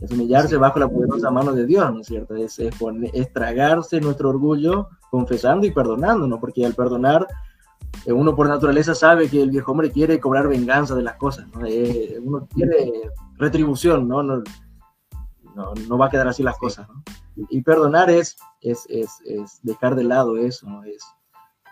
Es humillarse bajo la poderosa mano de Dios, ¿no es cierto? Es, es, tragarse nuestro orgullo confesando y perdonando, ¿no? Porque al perdonar, uno por naturaleza sabe que el viejo hombre quiere cobrar venganza de las cosas, ¿no? Eh, uno quiere retribución, ¿no? No, no, va a quedar así las cosas, ¿no? Y perdonar es, es, es, es, dejar de lado eso, ¿no? Es,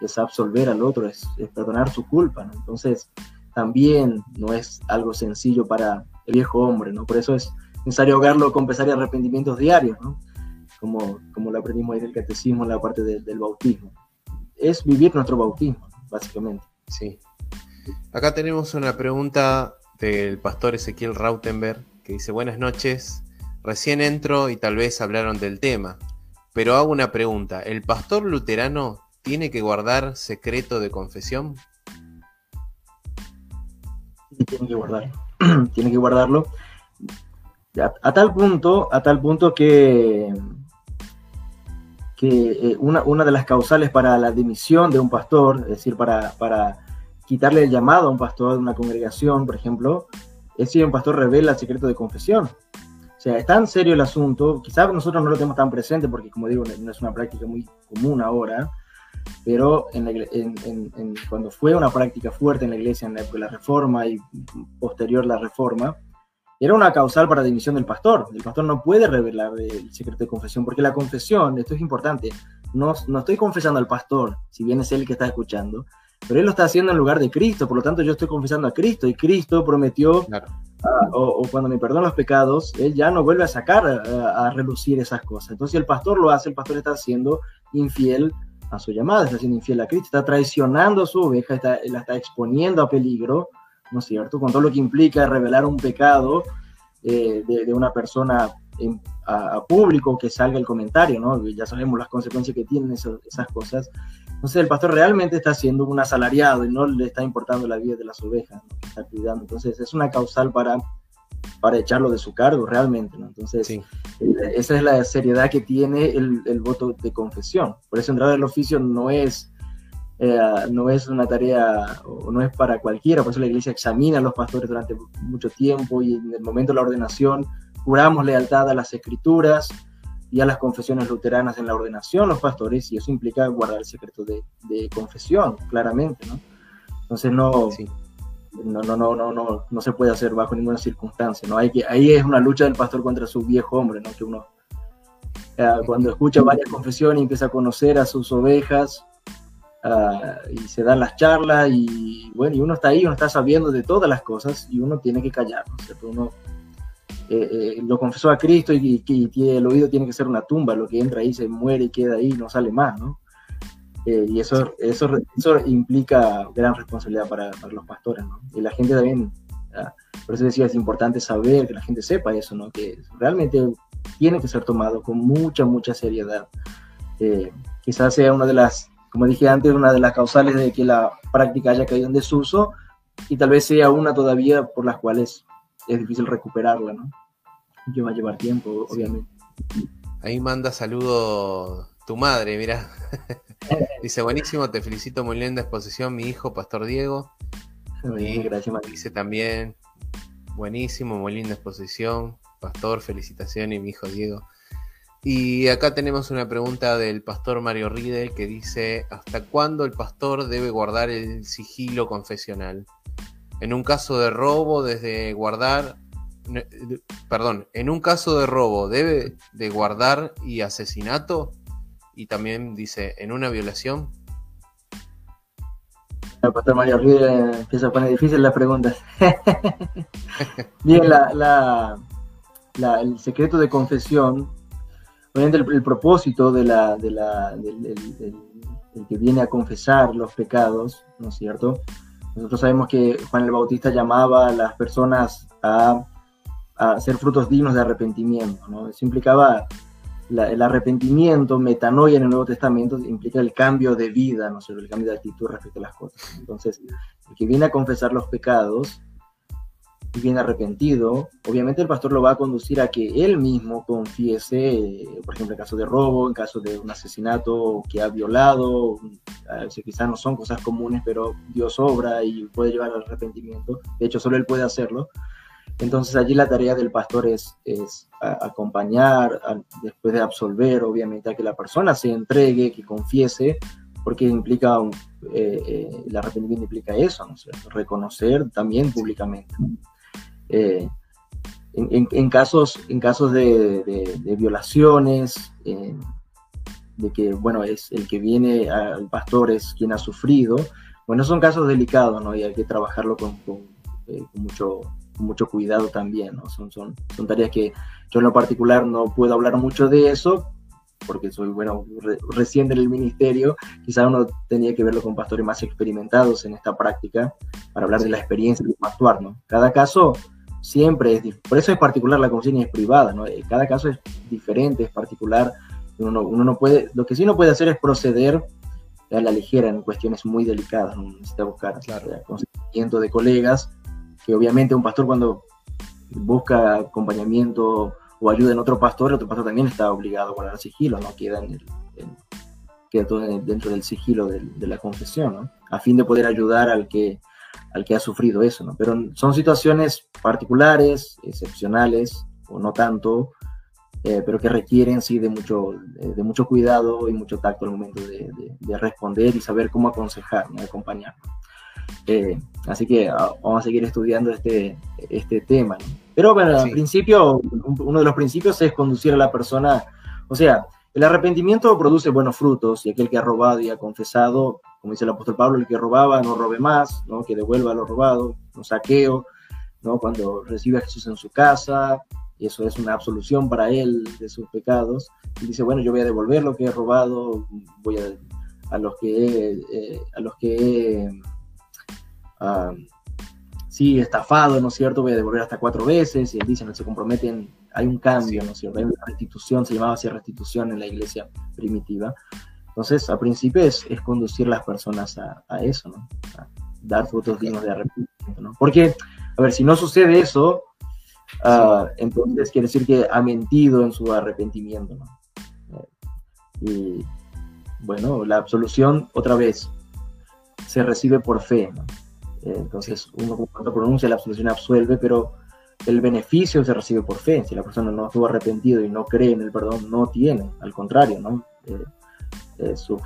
es absolver al otro, es, perdonar su culpa, ¿no? Entonces, también no es algo sencillo para el viejo hombre, ¿no? Por eso es necesario ahogarlo con pesar y arrepentimientos diarios, ¿no? Como, como lo aprendimos ahí del catecismo en la parte del bautismo. Es vivir nuestro bautismo, básicamente. Sí. Acá tenemos una pregunta del pastor Ezequiel Rautenberg que dice, buenas noches, recién entro y tal vez hablaron del tema, pero hago una pregunta, ¿el pastor luterano tiene que guardar secreto de confesión? tiene que guardarlo. tiene que guardarlo. A, tal punto, a tal punto que, que eh, una, de las causales para la dimisión de un pastor, es decir, para, para quitarle el llamado a un pastor de una congregación, por ejemplo, es si un pastor revela el secreto de confesión. O sea, es tan serio el asunto, quizás nosotros no lo tenemos tan presente porque, como digo, no es una práctica muy común ahora, pero en cuando fue una práctica fuerte en la iglesia en la época de la Reforma y posterior la Reforma, era una causal para dimisión del pastor. El pastor no puede revelar el secreto de confesión, porque la confesión, esto es importante, no, no estoy confesando al pastor, si bien es él que está escuchando, pero él lo está haciendo en lugar de Cristo, por lo tanto yo estoy confesando a Cristo y Cristo prometió, o, cuando me perdonan los pecados, él ya no vuelve a sacar, a, relucir esas cosas. Entonces el pastor lo hace, el pastor está siendo infiel a su llamada, está siendo infiel a Cristo, está traicionando a su oveja, está, la está exponiendo a peligro, ¿no es cierto? Con todo lo que implica revelar un pecado eh, de, una persona a, público que salga el comentario, ¿no? Ya sabemos las consecuencias que tienen esas cosas. Entonces el pastor realmente está siendo un asalariado y no le está importando la vida de las ovejas, ¿no? está cuidando. Entonces es una causal para, para echarlo de su cargo realmente, ¿no? Entonces eh, esa es la seriedad que tiene el, el voto de confesión. Por eso entrar al oficio no es eh, no es una tarea o no es para cualquiera, por eso la iglesia examina a los pastores durante mucho tiempo y en el momento de la ordenación juramos lealtad a las escrituras y a las confesiones luteranas en la ordenación los pastores y eso implica guardar el secreto de, confesión, claramente, ¿no? Entonces no, no, no, no, no, no, no se puede hacer bajo ninguna circunstancia, ¿no? Hay que, ahí es una lucha del pastor contra su viejo hombre, ¿no? Que uno eh, cuando escucha varias confesiones y empieza a conocer a sus ovejas, Ah, y se dan las charlas y bueno, y uno está ahí, uno está sabiendo de todas las cosas y uno tiene que callar, ¿no es Uno eh, eh, lo confesó a Cristo y, el oído tiene que ser una tumba, lo que entra ahí se muere y queda ahí, no sale más, ¿no? Eh, y eso, eso, eso implica gran responsabilidad para, para, los pastores, ¿no? Y la gente también, ah, por eso decía, es importante saber, que la gente sepa eso, ¿no? Que realmente tiene que ser tomado con mucha, mucha seriedad. quizás sea una de las como dije antes, una de las causales de que la práctica haya caído en desuso y tal vez sea una todavía por las cuales es difícil recuperarla, ¿no? Que va a llevar tiempo, obviamente. Ahí manda saludo tu madre, mira. Dice, buenísimo, te felicito, muy linda exposición, mi hijo, Pastor Diego. y gracias, Dice también, buenísimo, muy linda exposición, Pastor, felicitaciones, y mi hijo Diego. Y acá tenemos una pregunta del pastor Mario Riedel que dice, ¿hasta cuándo el pastor debe guardar el sigilo confesional? En un caso de robo, desde guardar, perdón, en un caso de robo, ¿debe de guardar y asesinato? Y también dice, ¿en una violación? El pastor Mario Riedel empieza a poner difícil las preguntas. Bien, el secreto de confesión Obviamente el, propósito de la, de la, del, que viene a confesar los pecados, ¿no es cierto? Nosotros sabemos que Juan el Bautista llamaba a las personas a, a hacer frutos dignos de arrepentimiento, ¿no? Eso implicaba el arrepentimiento, metanoia en el Nuevo Testamento, implica el cambio de vida, ¿no es cierto? El cambio de actitud respecto a las cosas. Entonces, el que viene a confesar los pecados y viene arrepentido, obviamente el pastor lo va a conducir a que él mismo confiese, eh, por ejemplo, en caso de robo, en caso de un asesinato que ha violado, a quizás no son cosas comunes, pero Dios obra y puede llevar al arrepentimiento. De hecho, solo él puede hacerlo. Entonces allí la tarea del pastor es, es acompañar, después de absolver, obviamente, a que la persona se entregue, que confiese, porque implica un, eh, eh, el arrepentimiento implica eso, ¿no reconocer también públicamente. Eh, en, casos, en casos de, violaciones, de que, bueno, es el que viene al pastor es quien ha sufrido, bueno, son casos delicados, ¿no? Y hay que trabajarlo con, mucho, mucho cuidado también, ¿no? Son, son, son tareas que yo en lo particular no puedo hablar mucho de eso, porque soy, bueno, recién en el ministerio, quizá uno tenía que verlo con pastores más experimentados en esta práctica para hablar de la experiencia de actuar, ¿no? Cada caso siempre es, por eso es particular la conciencia es privada, ¿no? Eh, cada caso es diferente, es particular, uno, uno no puede, lo que sí no puede hacer es proceder a la ligera en cuestiones muy delicadas, ¿no? necesita buscar claro. consentimiento de colegas, que obviamente un pastor cuando busca acompañamiento o ayuda en otro pastor, el otro pastor también está obligado a guardar sigilo, ¿no? Queda, en queda todo dentro del sigilo de, la confesión, ¿no? A fin de poder ayudar al que, al que ha sufrido eso, ¿no? Pero son situaciones particulares, excepcionales, o no tanto, eh, pero que requieren, sí, de mucho, de, mucho cuidado y mucho tacto al momento de, de responder y saber cómo aconsejar, ¿no? acompañar. Eh, así que ah, vamos a seguir estudiando este, este tema. Pero bueno, al principio, uno de los principios es conducir a la persona, o sea, el arrepentimiento produce buenos frutos y aquel que ha robado y ha confesado, como dice el apóstol Pablo, el que robaba no robe más, ¿no? que devuelva lo robado, no saqueo, ¿no? cuando recibe a Jesús en su casa, y eso es una absolución para él de sus pecados, y dice, bueno, yo voy a devolver lo que he robado, voy a, a los que eh, a los que he uh, sí, estafado, ¿no es cierto? Voy a devolver hasta cuatro veces, y él dice, no se comprometen, hay un cambio, ¿no es cierto? Hay una restitución, se llamaba así restitución en la iglesia primitiva. Entonces, al principio es, es conducir las personas a, a eso, ¿no? A dar frutos dignos de arrepentimiento, ¿no? Porque, a ver, si no sucede eso, uh, entonces quiere decir que ha mentido en su arrepentimiento, ¿no? Y bueno, la absolución, otra vez, se recibe por fe, ¿no? Eh, entonces, uno cuando pronuncia la absolución absuelve, pero el beneficio se recibe por fe. Si la persona no estuvo arrepentido y no cree en el perdón, no tiene. Al contrario, ¿no? Eh, eh, sus,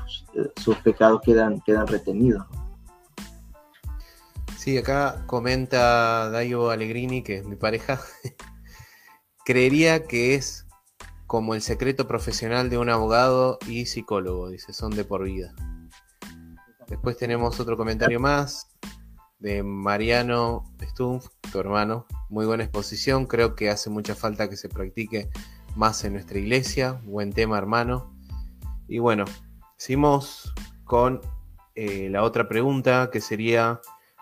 sus, pecados quedan, quedan retenidos. Sí, acá comenta Dayo Allegrini, que es mi pareja, creería que es como el secreto profesional de un abogado y psicólogo, dice, son de por vida. Después tenemos otro comentario más de Mariano Stumpf, tu hermano. Muy buena exposición, creo que hace mucha falta que se practique más en nuestra iglesia. Buen tema, hermano. Y bueno, seguimos con eh, la otra pregunta que sería,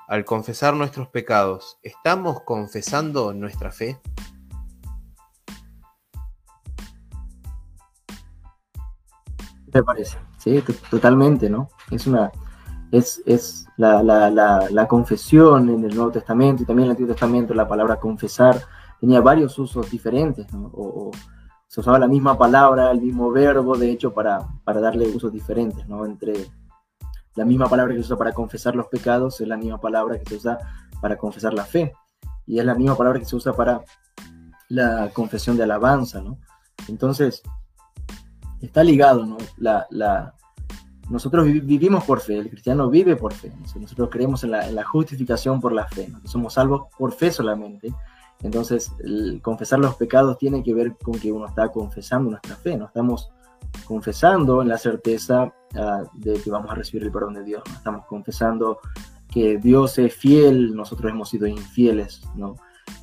al confesar nuestros pecados, ¿estamos confesando nuestra fe? Me parece, sí, totalmente, ¿no? Es una, es, es la, la, la, confesión en el Nuevo Testamento y también en el Antiguo Testamento, la palabra confesar tenía varios usos diferentes, o, se usaba la misma palabra, el mismo verbo, de hecho, para, para darle usos diferentes, ¿no? Entre la misma palabra que se usa para confesar los pecados es la misma palabra que se usa para confesar la fe, y es la misma palabra que se usa para la confesión de alabanza, ¿no? Entonces, está ligado, ¿no? La, la, nosotros vivimos por fe, el cristiano vive por fe. Nosotros creemos en la, justificación por la fe, somos salvos por fe solamente. Entonces, confesar los pecados tiene que ver con que uno está confesando nuestra fe, no estamos confesando en la certeza ah, de que vamos a recibir el perdón de Dios, no estamos confesando que Dios es fiel, nosotros hemos sido infieles.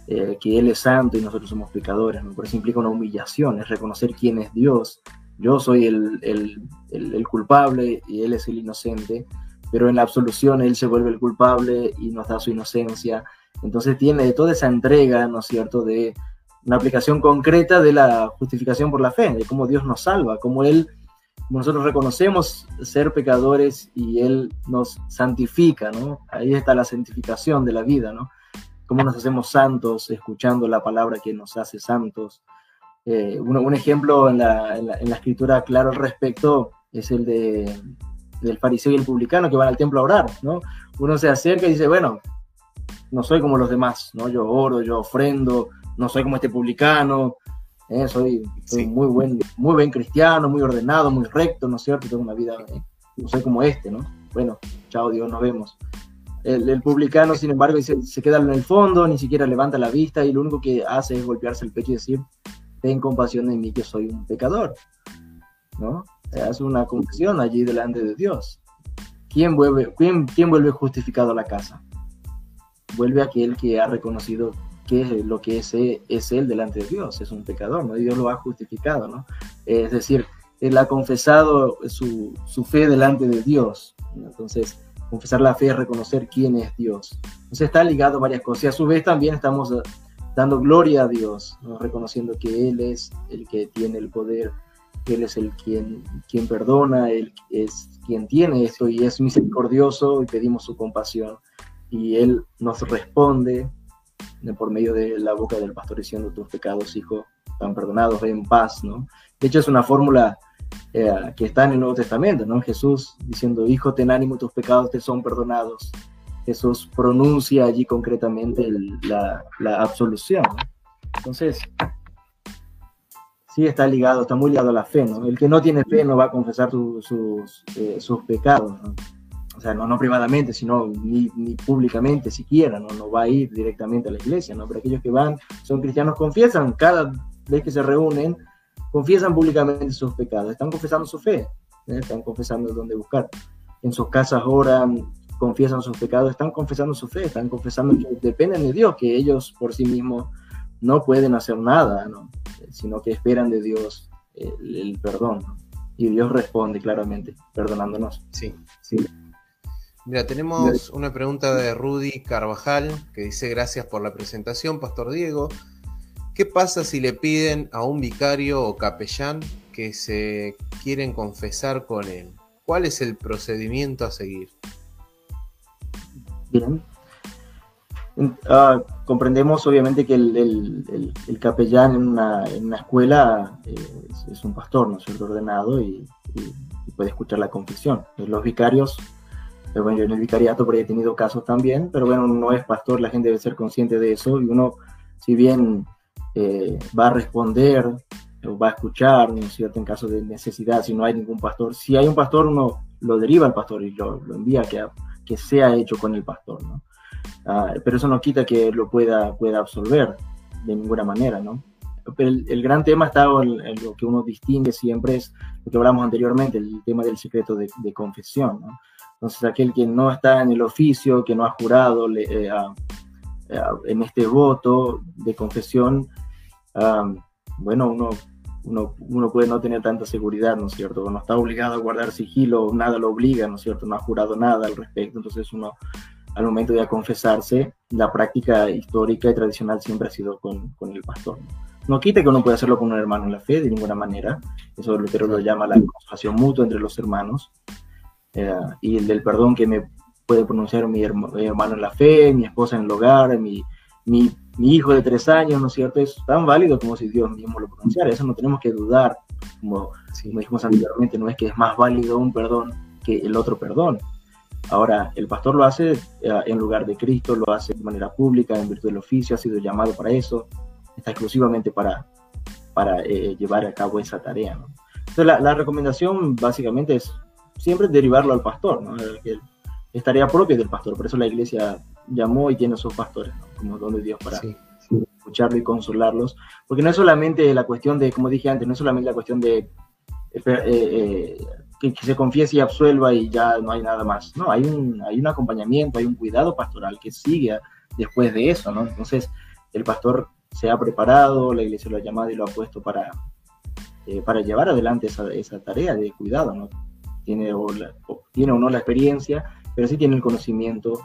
Eh, que Él es santo y nosotros somos pecadores, ¿no? por eso implica una humillación, es reconocer quién es Dios yo soy el, culpable y él es el inocente, pero en la absolución él se vuelve el culpable y nos da su inocencia. Entonces tiene toda esa entrega, ¿no es cierto?, de una aplicación concreta de la justificación por la fe, de cómo Dios nos salva, cómo Él, como nosotros reconocemos ser pecadores y Él nos santifica, ¿no? Ahí está la santificación de la vida, ¿no? cómo nos hacemos santos escuchando la palabra que nos hace santos. Eh, un, ejemplo en la, en, la, escritura claro al respecto es el de, del fariseo y el publicano que van al templo a orar, ¿no? Uno se acerca y dice, bueno, no soy como los demás, ¿no? Yo oro, yo ofrendo, no soy como este publicano, ¿eh? soy, muy, buen, muy buen cristiano, muy ordenado, muy recto, ¿no es cierto? Tengo una vida, ¿eh? no soy como este, ¿no? Bueno, chao Dios, nos vemos. El, publicano, sin embargo, se, se, queda en el fondo, ni siquiera levanta la vista y lo único que hace es golpearse el pecho y decir, ten compasión de mí que soy un pecador, ¿no? Hace una confesión allí delante de Dios. ¿Quién vuelve, quién, quién vuelve justificado a la casa? Vuelve aquel que ha reconocido que lo que es, es él delante de Dios, es un pecador, ¿no? Y Dios lo ha justificado, ¿no? Es decir, él ha confesado su, su fe delante de Dios. Entonces, confesar la fe es reconocer quién es Dios. Entonces está ligado a varias cosas. Y a su vez también estamos eh, dando gloria a Dios, reconociendo que Él es el que tiene el poder, que Él es el quien, quien perdona, Él es quien tiene esto y es misericordioso y pedimos su compasión. Y Él nos responde por medio de la boca del pastor diciendo tus pecados, hijo, están perdonados, en paz, ¿no? De hecho es una fórmula eh, que está en el Nuevo Testamento, ¿no? Jesús diciendo, hijo, ten ánimo, tus pecados te son perdonados. Jesús pronuncia allí concretamente la, absolución. Entonces, sí está ligado, está muy ligado a la fe, ¿no? El que no tiene fe no va a confesar sus, eh, sus pecados, O sea, no, no privadamente, sino ni, ni, públicamente siquiera, ¿no? No va a ir directamente a la iglesia, ¿no? Pero aquellos que van, son cristianos, confiesan cada vez que se reúnen, confiesan públicamente sus pecados, están confesando su fe, ¿eh? están confesando dónde buscar. En sus casas oran, confiesan sus pecados, están confesando su fe, están confesando que dependen de Dios, que ellos por sí mismos no pueden hacer nada, ¿no? sino que esperan de Dios el, perdón. Y Dios responde claramente, perdonándonos. Sí, sí. Mira, tenemos una pregunta de Rudy Carvajal que dice gracias por la presentación, Pastor Diego. ¿Qué pasa si le piden a un vicario o capellán que se quieren confesar con él? ¿Cuál es el procedimiento a seguir? Bien. Ah, comprendemos obviamente que el, capellán en una, escuela eh, es, un pastor, ¿no es cierto?, ordenado y, puede escuchar la confesión. Los vicarios, eh, bueno, yo en el vicariato por ahí he tenido casos también, pero bueno, no es pastor, la gente debe ser consciente de eso y uno, si bien eh, va a responder o va a escuchar, ¿no es cierto?, en caso de necesidad, si no hay ningún pastor. Si hay un pastor, uno lo deriva al pastor y lo, envía que, que sea hecho con el pastor, ¿no? Ah, pero eso no quita que lo pueda, pueda absolver de ninguna manera, ¿no? Pero el, gran tema está en, lo que uno distingue siempre es lo que hablamos anteriormente, el tema del secreto de, confesión, ¿no? Entonces, aquel que no está en el oficio, que no ha jurado eh, en este voto de confesión, bueno, uno, uno, uno, puede no tener tanta seguridad, ¿no es cierto? No está obligado a guardar sigilo, nada lo obliga, ¿no es cierto? No ha jurado nada al respecto, entonces uno al momento de confesarse, la práctica histórica y tradicional siempre ha sido con, con el pastor. No quita que uno pueda hacerlo con un hermano en la fe, de ninguna manera. Eso Lutero lo llama la consolación mutua entre los hermanos. Eh, y el del perdón que me puede pronunciar mi, hermano en la fe, mi esposa en el hogar, mi, mi, mi, hijo de tres años, ¿no es cierto? Es tan válido como si Dios mismo lo pronunciara. Eso no tenemos que dudar. Como, como dijimos anteriormente, no es que es más válido un perdón que el otro perdón. Ahora, el pastor lo hace eh, en lugar de Cristo, lo hace de manera pública, en virtud del oficio, ha sido llamado para eso, está exclusivamente para, para eh, llevar a cabo esa tarea. ¿no? Entonces, la, recomendación básicamente es siempre derivarlo al pastor, ¿no? es tarea propia del pastor, por eso la iglesia llamó y tiene a sus pastores como don de Dios para escucharlo y consolarlos, porque no es solamente la cuestión de, como dije antes, no es solamente la cuestión de eh, que, se confiese y absuelva y ya no hay nada más. No, hay un, hay un acompañamiento, hay un cuidado pastoral que sigue después de eso, ¿no? Entonces, el pastor se ha preparado, la iglesia lo ha llamado y lo ha puesto para, eh, para llevar adelante esa, esa, tarea de cuidado, ¿no? Tiene o, tiene o no la experiencia, pero sí tiene el conocimiento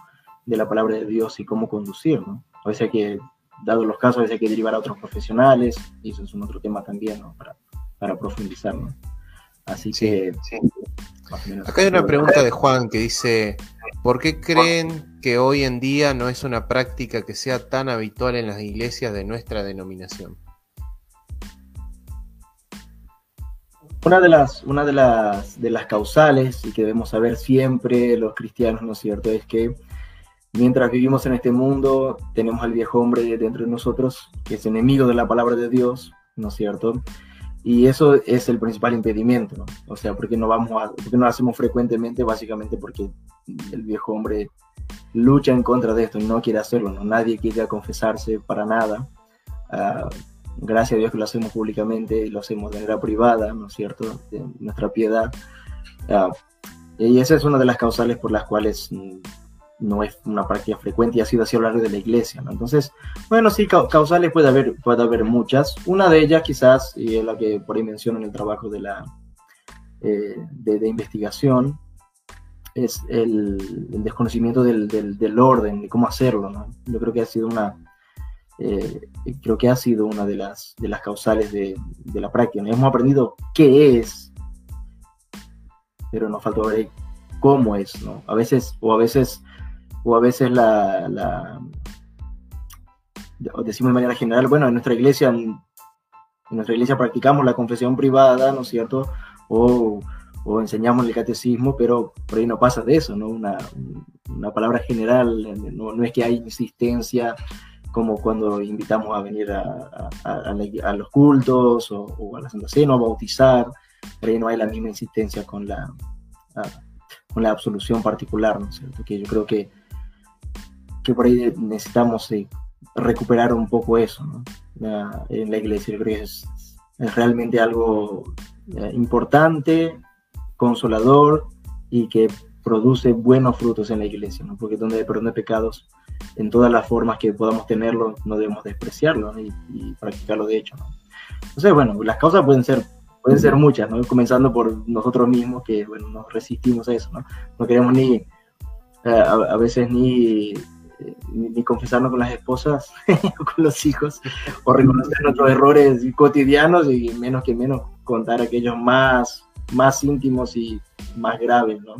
de la palabra de Dios y cómo conducir, ¿no? A veces hay que, dado los casos, a veces hay que derivar a otros profesionales, y eso es un otro tema también, ¿no? Para, para profundizar, ¿no? Así que, Acá hay una pregunta de Juan que dice, ¿Por qué creen que hoy en día no es una práctica que sea tan habitual en las iglesias de nuestra denominación? Una de las, una de las, de las causales y que debemos saber siempre los cristianos, ¿no es cierto?, es que mientras vivimos en este mundo, tenemos al viejo hombre dentro de nosotros, que es enemigo de la palabra de Dios, ¿no es cierto? Y eso es el principal impedimento, ¿no? O sea, porque no vamos a, porque no hacemos frecuentemente, básicamente porque el viejo hombre lucha en contra de esto y no quiere hacerlo, ¿no? Nadie quiere confesarse para nada. Uh, gracias a Dios que lo hacemos públicamente lo hacemos de manera privada, ¿no es cierto? De nuestra piedad. Uh, y esa es una de las causales por las cuales mm, no es una práctica frecuente y ha sido así a lo largo de la iglesia, ¿no? Entonces, bueno, sí, causales puede haber, puede haber muchas. Una de ellas quizás, y es la que por ahí menciono en el trabajo de la eh, de, investigación, es el, desconocimiento del, del, orden, de cómo hacerlo, ¿no? Yo creo que ha sido una, eh, creo que ha sido una de las, de las causales de, de la práctica. Hemos aprendido qué es, pero nos falta ver cómo es, ¿no? A veces, o a veces o a veces la, la decimos de manera general, bueno, en nuestra iglesia, en nuestra iglesia practicamos la confesión privada, ¿no es cierto? O, o enseñamos el catecismo, pero por ahí no pasa de eso, ¿no? Una, una palabra general, no, no, es que hay insistencia como cuando invitamos a venir a, a, a, los cultos o, o, a la Santa Cena a bautizar, por ahí no hay la misma insistencia con la, con la absolución particular, ¿no es cierto? Que yo creo que que por ahí necesitamos eh, recuperar un poco eso ¿no? en la iglesia. Yo creo que es, realmente algo eh, importante, consolador y que produce buenos frutos en la iglesia, ¿no? porque donde hay perdón de pecados, en todas las formas que podamos tenerlo, no debemos despreciarlo y, practicarlo de hecho. ¿no? Entonces, bueno, las causas pueden ser pueden ser muchas, ¿no? comenzando por nosotros mismos, que bueno, nos resistimos a eso, no, no queremos ni, eh, a, veces ni ni, confesarnos con las esposas o con los hijos, o reconocer nuestros errores cotidianos y menos que menos contar aquellos más, más íntimos y más graves, ¿no?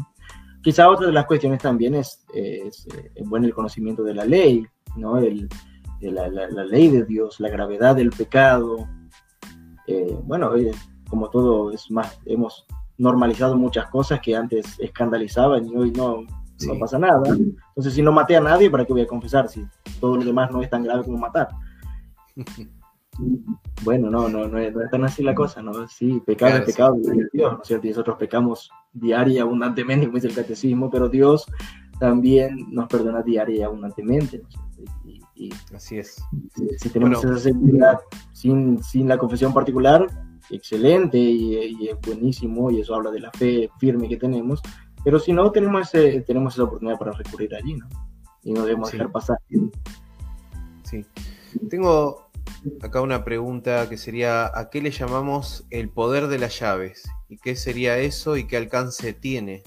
Quizá otra de las cuestiones también es, es, bueno el conocimiento de la ley, ¿no? El, la, la, ley de Dios, la gravedad del pecado. Eh, bueno, eh, como todo es más, hemos normalizado muchas cosas que antes escandalizaban y hoy no, no pasa nada. Entonces, si no maté a nadie, ¿para qué voy a confesar? Si todo lo demás no es tan grave como matar. Bueno, no, no, no es, tan así la cosa, ¿no? Sí, pecado es pecado, Dios, ¿no es cierto? Y nosotros pecamos diaria y abundantemente, como dice el catecismo, pero Dios también nos perdona diaria y abundantemente, Y, así es. Si, tenemos esa seguridad sin, sin la confesión particular, excelente y, y, es buenísimo, y eso habla de la fe firme que tenemos, pero si no, tenemos, tenemos esa oportunidad para recurrir allí, ¿no? Y no debemos dejar pasar. Sí. Tengo acá una pregunta que sería, ¿a qué le llamamos el poder de las llaves? ¿Y qué sería eso y qué alcance tiene?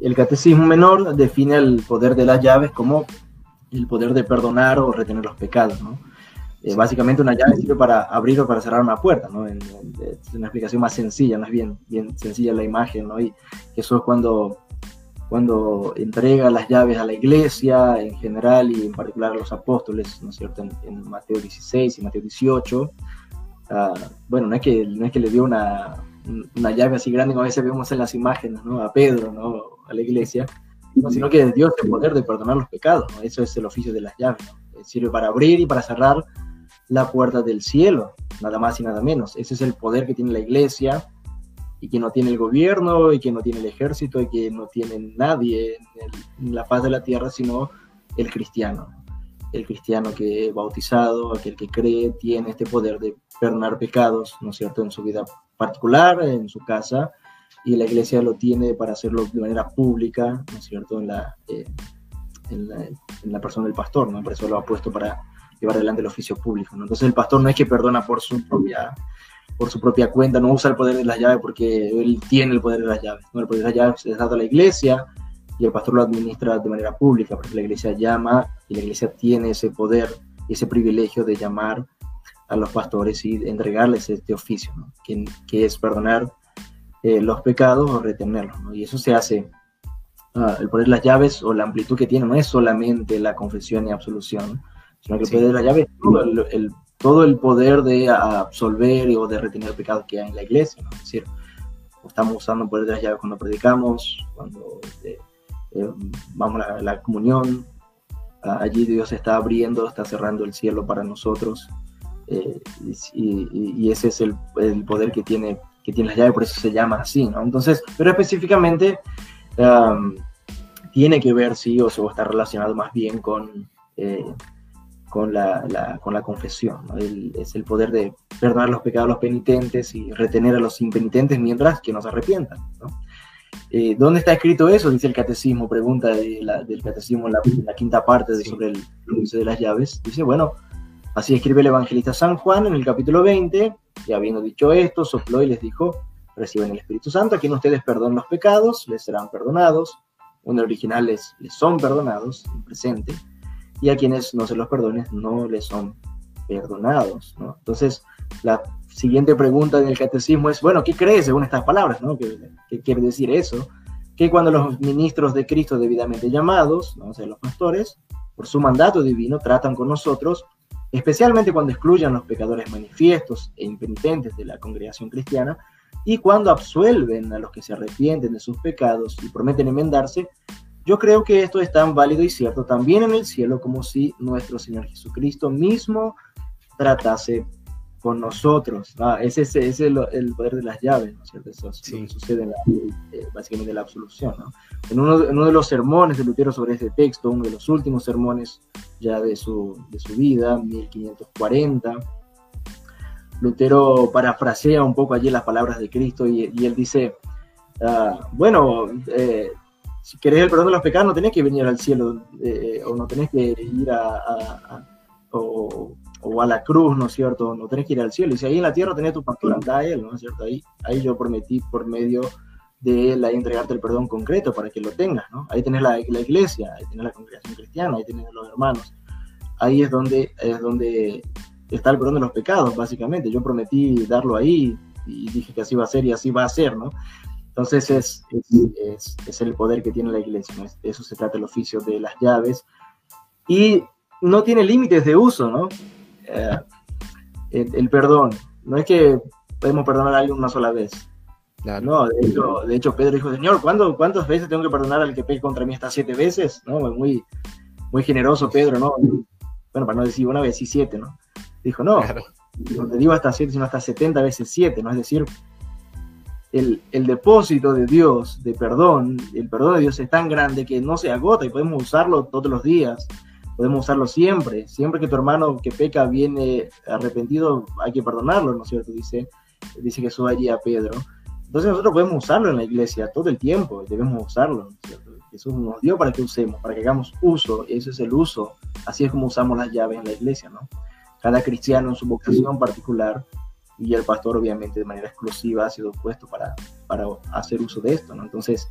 El catecismo menor define el poder de las llaves como el poder de perdonar o retener los pecados, ¿no? Eh, básicamente una llave sirve para abrir o para cerrar una puerta, ¿no? es una explicación más sencilla, no es bien, bien sencilla la imagen, ¿no? Y eso es cuando, cuando entrega las llaves a la iglesia en general y en particular a los apóstoles, ¿no es cierto? En, Mateo 16 y Mateo 18. Ah, bueno, no es, que, no es que le dio una, una llave así grande como a veces vemos en las imágenes, ¿no? A Pedro, ¿no? A la iglesia, sino que Dios el poder de perdonar los pecados, ¿no? Eso es el oficio de las llaves, ¿no? Sirve para abrir y para cerrar la puerta del cielo, nada más y nada menos. Ese es el poder que tiene la iglesia y que no tiene el gobierno y que no tiene el ejército y que no tiene nadie en, la faz de la tierra sino el cristiano. El cristiano que es bautizado, aquel que cree, tiene este poder de perdonar pecados, ¿no es cierto?, en su vida particular, en su casa, y la iglesia lo tiene para hacerlo de manera pública, ¿no es cierto?, en la, eh, en la, en la persona del pastor, ¿no? Por eso lo ha puesto para llevar adelante el oficio público. ¿no? Entonces el pastor no es que perdona por su propia por su propia cuenta, no usa el poder de las llaves porque él tiene el poder de las llaves. ¿no? El poder de las llaves es dado a la iglesia y el pastor lo administra de manera pública, porque la iglesia llama y la iglesia tiene ese poder, ese privilegio de llamar a los pastores y entregarles este oficio, que, que, es perdonar eh, los pecados o retenerlos. Y eso se hace, uh, el poner las llaves o la amplitud que tiene no es solamente la confesión y absolución, sino que el poder de las llaves todo el, todo el poder de absolver o de retener pecados que hay en la iglesia. Es decir, estamos usando el poder de las llaves cuando predicamos, cuando eh, eh, vamos a la, comunión, allí Dios está abriendo, está cerrando el cielo para nosotros. Eh, y, ese es el, poder que tiene, que tiene las llaves, por eso se llama así, ¿no? Entonces, pero específicamente tiene que ver, sí, o, o está relacionado más bien con, con la, con la confesión. es el poder de perdonar los pecados a los penitentes y retener a los impenitentes mientras que nos arrepientan. Eh, ¿Dónde está escrito eso? Dice el catecismo, pregunta del catecismo en la, quinta parte de, sobre el uso de las llaves. Dice, bueno, así escribe el evangelista San Juan en el capítulo 20, y habiendo dicho esto, sopló y les dijo, reciben el Espíritu Santo, a quien ustedes perdonen los pecados, les serán perdonados, un original les, les son perdonados, en presente, y a quienes no se los perdones no les son perdonados. ¿no? Entonces, la siguiente pregunta en el catecismo es, bueno, ¿qué crees según estas palabras? ¿no? ¿Qué, quiere decir eso? Que cuando los ministros de Cristo debidamente llamados, ¿no? o los pastores, por su mandato divino, tratan con nosotros, especialmente cuando excluyan los pecadores manifiestos e impenitentes de la congregación cristiana, y cuando absuelven a los que se arrepienten de sus pecados y prometen enmendarse, yo creo que esto es tan válido y cierto también en el cielo como si nuestro Señor Jesucristo mismo tratase con nosotros. Ese, es el, poder de las llaves, ¿no es cierto? Eso sucede en eh, básicamente en la absolución. ¿no? En, uno, en, uno, de los sermones de Lutero sobre este texto, uno de los últimos sermones ya de su, de su vida, 1540, Lutero parafrasea un poco allí las palabras de Cristo y, él dice, ah, bueno, eh, si querés el perdón de los pecados, no tenés que venir al cielo eh, o no tenés que ir a, o, a la cruz, ¿no es cierto? No tenés que ir al cielo. Y si ahí en la tierra tenés tu pastor, anda a él, ¿no es cierto? Ahí, ahí yo prometí por medio de ahí entregarte el perdón concreto para que lo tengas, ¿no? Ahí tenés la, la iglesia, ahí tenés la congregación cristiana, ahí tenés los hermanos. Ahí es donde, es donde está el perdón de los pecados, básicamente. Yo prometí darlo ahí y dije que así va a ser y así va a ser, ¿no? Entonces es, es, es, el poder que tiene la iglesia, de eso se trata el oficio de las llaves. Y no tiene límites de uso, ¿no? Eh, el, perdón, no es que podemos perdonar a alguien una sola vez. No, de hecho, de hecho, Pedro dijo, Señor, ¿cuántas veces tengo que perdonar al que pegue contra mí hasta siete veces? ¿No? Muy, muy generoso Pedro, ¿no? Bueno, para no decir una vez y siete, ¿no? Dijo, no, no te digo hasta siete, sino hasta setenta veces siete, ¿no? Es decir, el, depósito de Dios, de perdón, el perdón de Dios es tan grande que no se agota y podemos usarlo todos los días, podemos usarlo siempre. Siempre que tu hermano que peca viene arrepentido, hay que perdonarlo, ¿no es cierto? Dice, dice Jesús allí a Pedro. Entonces nosotros podemos usarlo en la iglesia todo el tiempo, debemos usarlo, ¿no es cierto? Jesús nos dio para que usemos, para que hagamos uso, ese es el uso, así es como usamos las llaves en la iglesia, ¿no? Cada cristiano en su vocación particular y el pastor obviamente de manera exclusiva ha sido puesto para, para hacer uso de esto, ¿no? Entonces,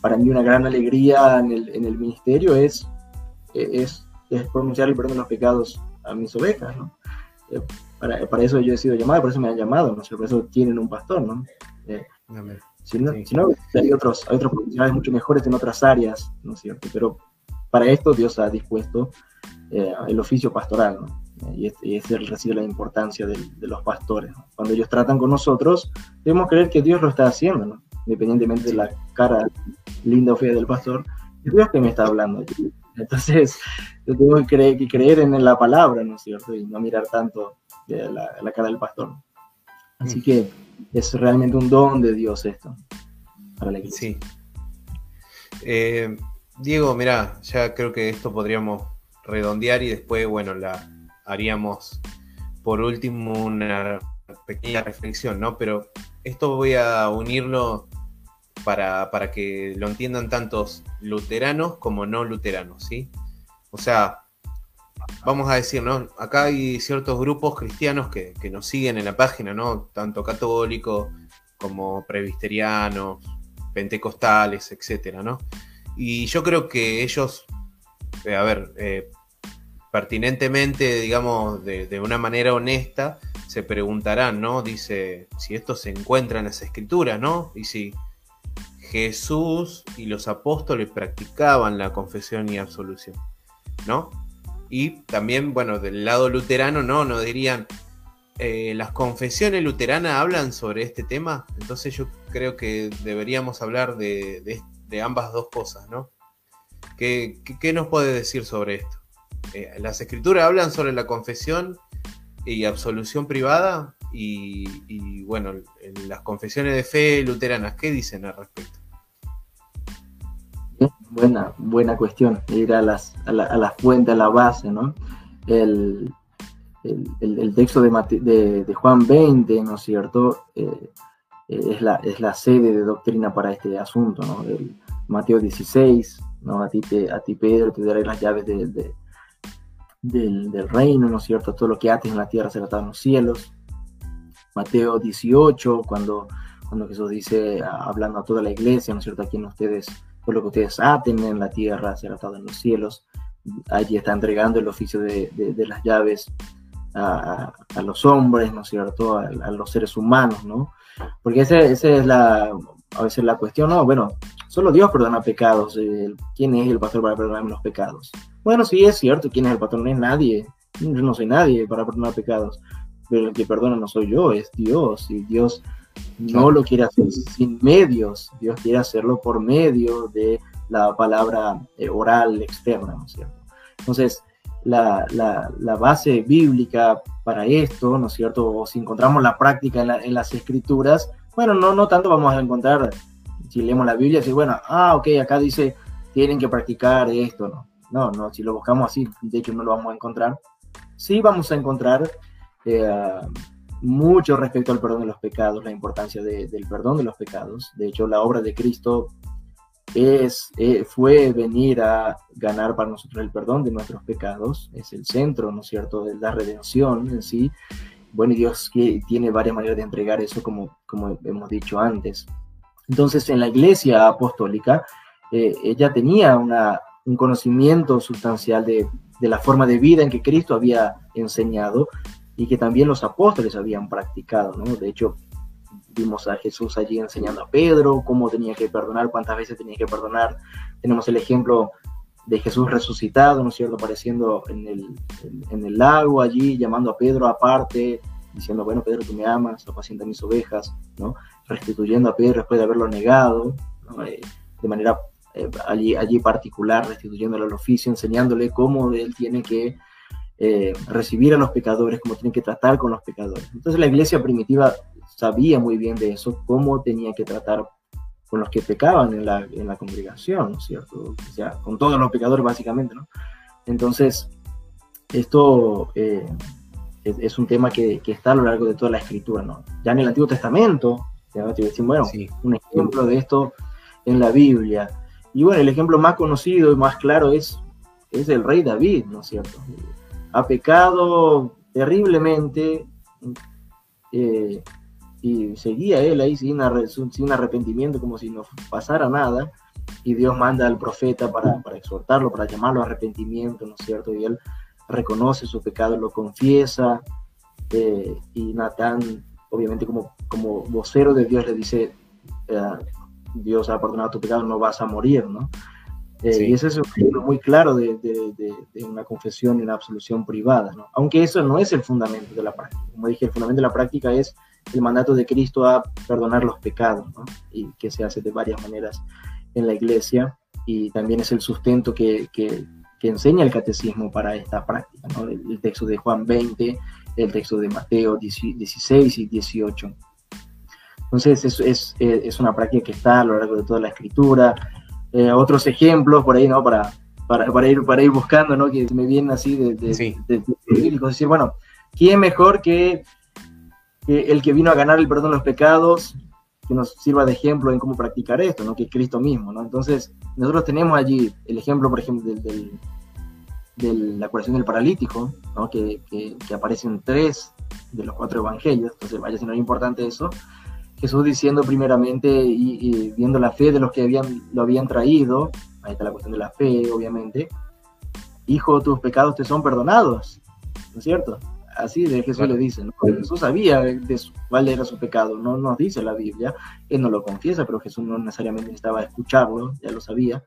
para mí una gran alegría en el, en el ministerio es, es, es, pronunciar el perdón de los pecados a mis ovejas, ¿no? Eh, para, para, eso yo he sido llamado, por eso me han llamado, ¿no? Por eso tienen un pastor, ¿no? Eh, si no, si no hay, otros, hay otros profesionales mucho mejores en otras áreas, ¿no es cierto? Pero para esto Dios ha dispuesto eh, el oficio pastoral, ¿no? Y ese recibe la importancia de, los pastores. Cuando ellos tratan con nosotros, debemos creer que Dios lo está haciendo, independientemente de la cara linda o fea del pastor, es Dios que me está hablando. Entonces, yo tengo que creer, creer en la palabra, ¿no es cierto? Y no mirar tanto la, la cara del pastor. Así mm. que es realmente un don de Dios esto para la iglesia. Sí. Eh, Diego, mira, ya creo que esto podríamos redondear y después, bueno, la, haríamos por último una pequeña reflexión, ¿no? Pero esto voy a unirlo para, que lo entiendan tantos luteranos como no luteranos, ¿sí? O sea, vamos a decir, ¿no? Acá hay ciertos grupos cristianos que, nos siguen en la página, ¿no? Tanto católicos como presbiterianos, pentecostales, etcétera, ¿no? Y yo creo que ellos, eh, a ver, eh, pertinentemente, digamos, de, una manera honesta, se preguntarán, ¿no? Dice, si esto se encuentra en las escrituras, ¿no? Y si Jesús y los apóstoles practicaban la confesión y absolución, ¿no? Y también, bueno, del lado luterano, no, no dirían, eh, las confesiones luteranas hablan sobre este tema, entonces yo creo que deberíamos hablar de, ambas dos cosas, ¿no? ¿Qué, nos puede decir sobre esto? Eh, las escrituras hablan sobre la confesión y absolución privada y, bueno, las confesiones de fe luteranas, ¿qué dicen al respecto? Buena, buena cuestión, ir a, las, a, la, a la fuente, a la base, ¿no? El, el, texto de, de, Juan 20, ¿no es cierto? Eh, eh, es, la, es la sede de doctrina para este asunto, ¿no? El Mateo 16, ¿no? A ti, a ti Pedro, te daré las llaves del, del, reino, ¿no es cierto? Todo lo que ates en la tierra será atado en los cielos. Mateo 18, cuando, cuando Jesús dice, hablando a toda la iglesia, ¿no es cierto? Aquí en ustedes, todo lo que ustedes aten en la tierra será atado en los cielos. Allí está entregando el oficio de, de las llaves a, los hombres, ¿no es cierto?, a, los seres humanos, ¿no? Porque esa es la, a veces la cuestión, ¿no? Bueno, solo Dios perdona pecados. Eh, ¿Quién es el pastor para perdonar los pecados? Bueno, sí es cierto, ¿quién es el pastor? No es nadie. Yo no soy nadie para perdonar pecados. Pero el que perdona no soy yo, es Dios. Y Dios no lo quiere hacer sin medios. Dios quiere hacerlo por medio de la palabra eh, oral externa, ¿no es cierto? Entonces, la, la, base bíblica para esto, ¿no es cierto? O si encontramos la práctica en, las escrituras, bueno, no, no tanto vamos a encontrar, si leemos la Biblia, si bueno, ah, ok, acá dice, tienen que practicar esto, no. No, no, si lo buscamos así, de hecho no lo vamos a encontrar. Sí vamos a encontrar eh, mucho respecto al perdón de los pecados, la importancia del perdón de los pecados. De hecho, la obra de Cristo es, eh, fue venir a ganar para nosotros el perdón de nuestros pecados, es el centro, ¿no es cierto?, de la redención en sí. Bueno, Dios tiene varias maneras de entregar eso, como, como hemos dicho antes. Entonces, en la iglesia apostólica, eh, ella tenía un conocimiento sustancial de, de la forma de vida en que Cristo había enseñado y que también los apóstoles habían practicado, ¿no? De hecho, vimos a Jesús allí enseñando a Pedro cómo tenía que perdonar, cuántas veces tenía que perdonar. Tenemos el ejemplo de Jesús resucitado, ¿no es cierto?, apareciendo en el, en, el lago allí, llamando a Pedro aparte, diciendo, bueno, Pedro, tú me amas, apacienta mis ovejas, ¿no? Restituyendo a Pedro después de haberlo negado, eh, de manera eh, allí, allí particular, restituyéndole al oficio, enseñándole cómo él tiene que eh, recibir a los pecadores, cómo tiene que tratar con los pecadores. Entonces la iglesia primitiva sabía muy bien de eso, cómo tenía que tratar con los que pecaban en la, en la congregación, ¿no es cierto? O sea, con todos los pecadores básicamente, ¿no? Entonces, esto eh, es, un tema que, que, está a lo largo de toda la escritura, ¿no? Ya en el Antiguo Testamento, ya te decir, bueno, un ejemplo de esto en la Biblia. Y bueno, el ejemplo más conocido y más claro es, es el rey David, ¿no es cierto? Ha pecado terriblemente, eh, y seguía él ahí sin, sin arrepentimiento, como si no pasara nada, y Dios manda al profeta para, para exhortarlo, para llamarlo a arrepentimiento, ¿no es cierto? Y él reconoce su pecado, lo confiesa, eh, y Natán, obviamente como, como vocero de Dios, le dice, eh, Dios ha perdonado tu pecado, no vas a morir, ¿no? Eh, y ese es un ejemplo muy claro de, de, de, una confesión y una absolución privada, ¿no? Aunque eso no es el fundamento de la práctica. Como dije, el fundamento de la práctica es el mandato de Cristo a perdonar los pecados, ¿no? y que se hace de varias maneras en la iglesia, y también es el sustento que, que, que enseña el catecismo para esta práctica, ¿no? el, texto de Juan 20, el texto de Mateo 16 y 18. Entonces es, es, es, una práctica que está a lo largo de toda la escritura. Eh, otros ejemplos por ahí, ¿no? Para, para, para, ir, para ir buscando, ¿no? Que me vienen así de, de, sí. de, de, decir, bueno, ¿quién mejor que el que vino a ganar el perdón de los pecados, que nos sirva de ejemplo en cómo practicar esto, ¿no? que es Cristo mismo. ¿no? Entonces, nosotros tenemos allí el ejemplo, por ejemplo, de la curación del paralítico, ¿no? que, que, aparecen tres de los cuatro evangelios, entonces vaya si no es importante eso. Jesús diciendo primeramente y, viendo la fe de los que habían, lo habían traído, ahí está la cuestión de la fe, obviamente, hijo, tus pecados te son perdonados, ¿no es cierto? Así de Jesús le dice, Jesús sabía de cuál era su pecado, no nos dice la Biblia, él no lo confiesa, pero Jesús no necesariamente necesitaba escucharlo, ya lo sabía,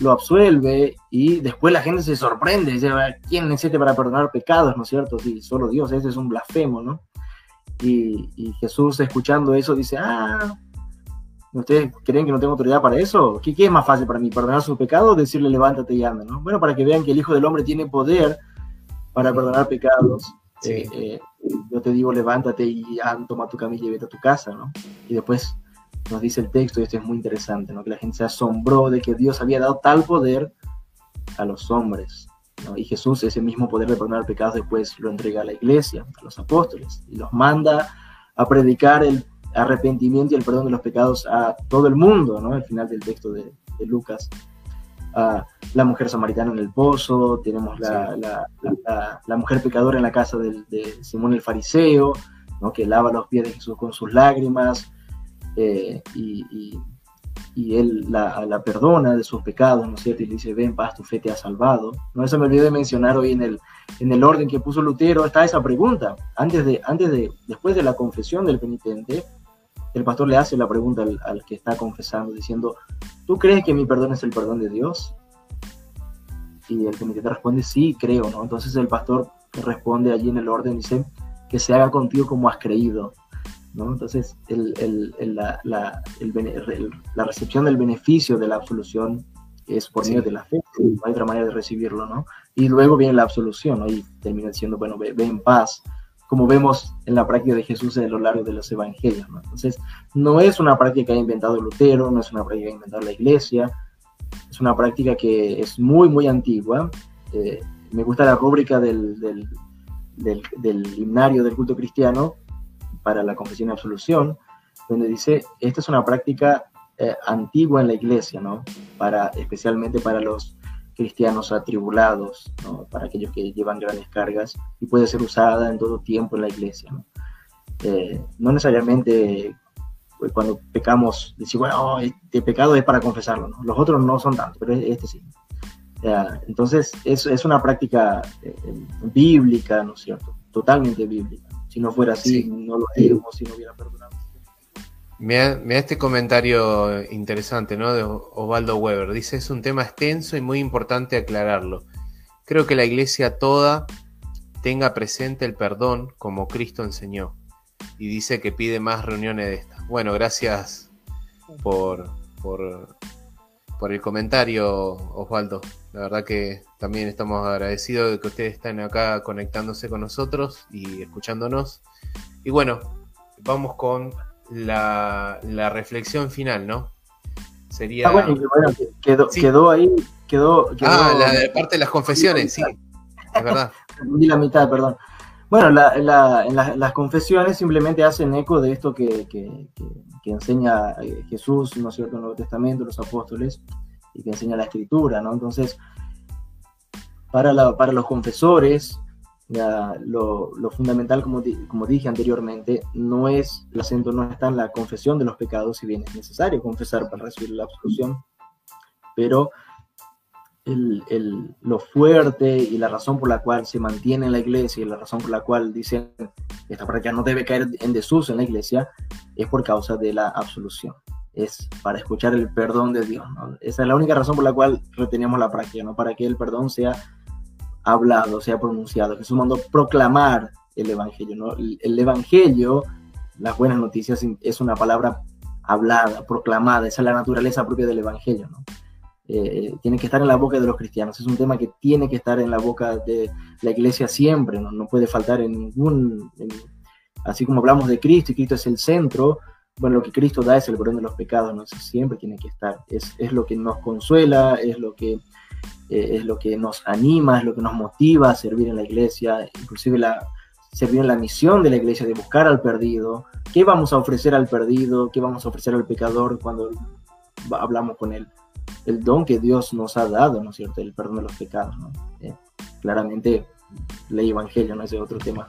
lo absuelve y después la gente se sorprende, dice, ¿quién necesita para perdonar pecados, no es cierto? Sí, solo Dios, ese es un blasfemo, ¿no? Y, y Jesús escuchando eso dice, ah, ¿Ustedes creen que no tengo autoridad para eso? ¿Qué, es más fácil para mí? ¿Perdonar su pecado o decirle levántate y anda? ¿no? Bueno, para que vean que el Hijo del Hombre tiene poder para perdonar pecados. Eh, eh, yo te digo, levántate y toma tu camilla y vete a tu casa, ¿no? Y después nos dice el texto, y esto es muy interesante, ¿no? Que la gente se asombró de que Dios había dado tal poder a los hombres. ¿no? Y Jesús, ese mismo poder de perdonar pecados, después lo entrega a la iglesia, a los apóstoles, y los manda a predicar el arrepentimiento y el perdón de los pecados a todo el mundo, ¿no? Al final del texto de, Lucas. La mujer samaritana en el pozo, tenemos la, la, mujer pecadora en la casa de, Simón el fariseo, ¿no? que lava los pies de Jesús con sus lágrimas eh, y, y, él la, perdona de sus pecados, ¿no es cierto? Y le dice, ven, paz, tu fe te ha salvado. No, eso me olvidé de mencionar hoy en el, en el orden que puso Lutero, está esa pregunta. Antes de, antes de, después de la confesión del penitente, el pastor le hace la pregunta al, que está confesando, diciendo, ¿tú crees que mi perdón es el perdón de Dios? Y el penitente responde, sí, creo, ¿no? Entonces el pastor responde allí en el orden, dice, que se haga contigo como has creído, ¿no? Entonces la, la, recepción del beneficio de la absolución es por medio de la fe, no hay otra manera de recibirlo, ¿no? Y luego viene la absolución, ¿no? Y termina diciendo, bueno, ve en paz, como vemos en la práctica de Jesús a lo largo de los evangelios. Entonces, no es una práctica que ha inventado Lutero, no es una práctica que ha inventado la iglesia, es una práctica que es muy, muy antigua. Eh, me gusta la rúbrica del, del, del, himnario del culto cristiano para la confesión y absolución, donde dice, esta es una práctica eh, antigua en la iglesia, ¿no? Para, especialmente para los cristianos atribulados, para aquellos que llevan grandes cargas y puede ser usada en todo tiempo en la iglesia. No, eh, no necesariamente pues, cuando pecamos, decimos, bueno, este pecado es para confesarlo, ¿no? los otros no son tanto, pero este sí. entonces es, es, una práctica eh, bíblica, ¿no es cierto? Totalmente bíblica. Si no fuera así, no lo haríamos si no hubiera perdonado. Mira, este comentario interesante, ¿no? De Osvaldo Weber. Dice, es un tema extenso y muy importante aclararlo. Creo que la iglesia toda tenga presente el perdón como Cristo enseñó. Y dice que pide más reuniones de estas. Bueno, gracias por, por, por el comentario, Osvaldo. La verdad que también estamos agradecidos de que ustedes estén acá conectándose con nosotros y escuchándonos. Y bueno, vamos con la, la reflexión final, ¿no? Sería. Ah, bueno, quedó, quedó, ahí, quedó, Ah, la parte de las confesiones, sí, es verdad. la mitad, perdón. Bueno, la, la, en las confesiones simplemente hacen eco de esto que, que, que, enseña eh, Jesús, ¿no es cierto?, en el Nuevo Testamento, los apóstoles, y que enseña la Escritura, ¿no? Entonces, para, la, para los confesores, lo, fundamental, como, dije anteriormente, no es, el acento no está en la confesión de los pecados, si bien es necesario confesar para recibir la absolución, pero el, lo fuerte y la razón por la cual se mantiene en la iglesia y la razón por la cual dicen esta práctica no debe caer en desuso en la iglesia es por causa de la absolución. Es para escuchar el perdón de Dios. Esa es la única razón por la cual retenemos la práctica, ¿no? para que el perdón sea hablado, se ha pronunciado. Jesús mandó proclamar el Evangelio. ¿no? El, Evangelio, las buenas noticias, es una palabra hablada, proclamada. Esa es la naturaleza propia del Evangelio. ¿no? Eh, tiene que estar en la boca de los cristianos. Es un tema que tiene que estar en la boca de la iglesia siempre. No, no puede faltar en ningún... así como hablamos de Cristo y Cristo es el centro, bueno, lo que Cristo da es el perdón de los pecados, ¿no? siempre tiene que estar. Es, es lo que nos consuela, es lo que eh, es lo que nos anima, es lo que nos motiva a servir en la iglesia, inclusive la, servir en la misión de la iglesia de buscar al perdido, qué vamos a ofrecer al perdido, qué vamos a ofrecer al pecador cuando hablamos con él, el don que Dios nos ha dado, ¿no es cierto?, el perdón de los pecados, ¿no? Eh, claramente, ley evangelio, ¿no? Ese otro tema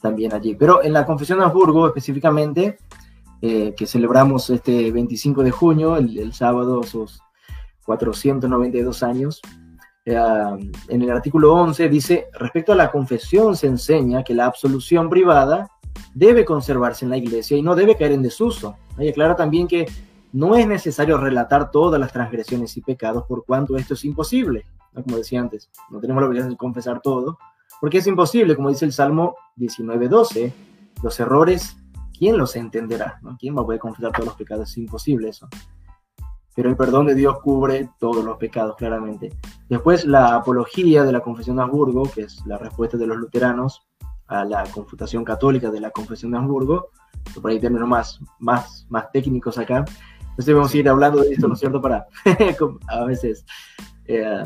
también allí. Pero en la confesión de Hamburgo, específicamente, eh, que celebramos este 25 de junio, el, el sábado, sus 492 años, en el artículo 11 dice, respecto a la confesión se enseña que la absolución privada debe conservarse en la iglesia y no debe caer en desuso. Y aclara también que no es necesario relatar todas las transgresiones y pecados por cuanto esto es imposible. Como decía antes, no tenemos la obligación de confesar todo, porque es imposible, como dice el Salmo 19.12, los errores, ¿quién los entenderá? ¿Quién va a poder confesar todos los pecados? Es imposible eso pero el perdón de Dios cubre todos los pecados, claramente. Después, la apología de la Confesión de Hamburgo, que es la respuesta de los luteranos a la confutación católica de la Confesión de Hamburgo, por ahí términos más, más, más técnicos acá. Entonces vamos a ir hablando de esto, ¿no es cierto? Para, a veces, eh,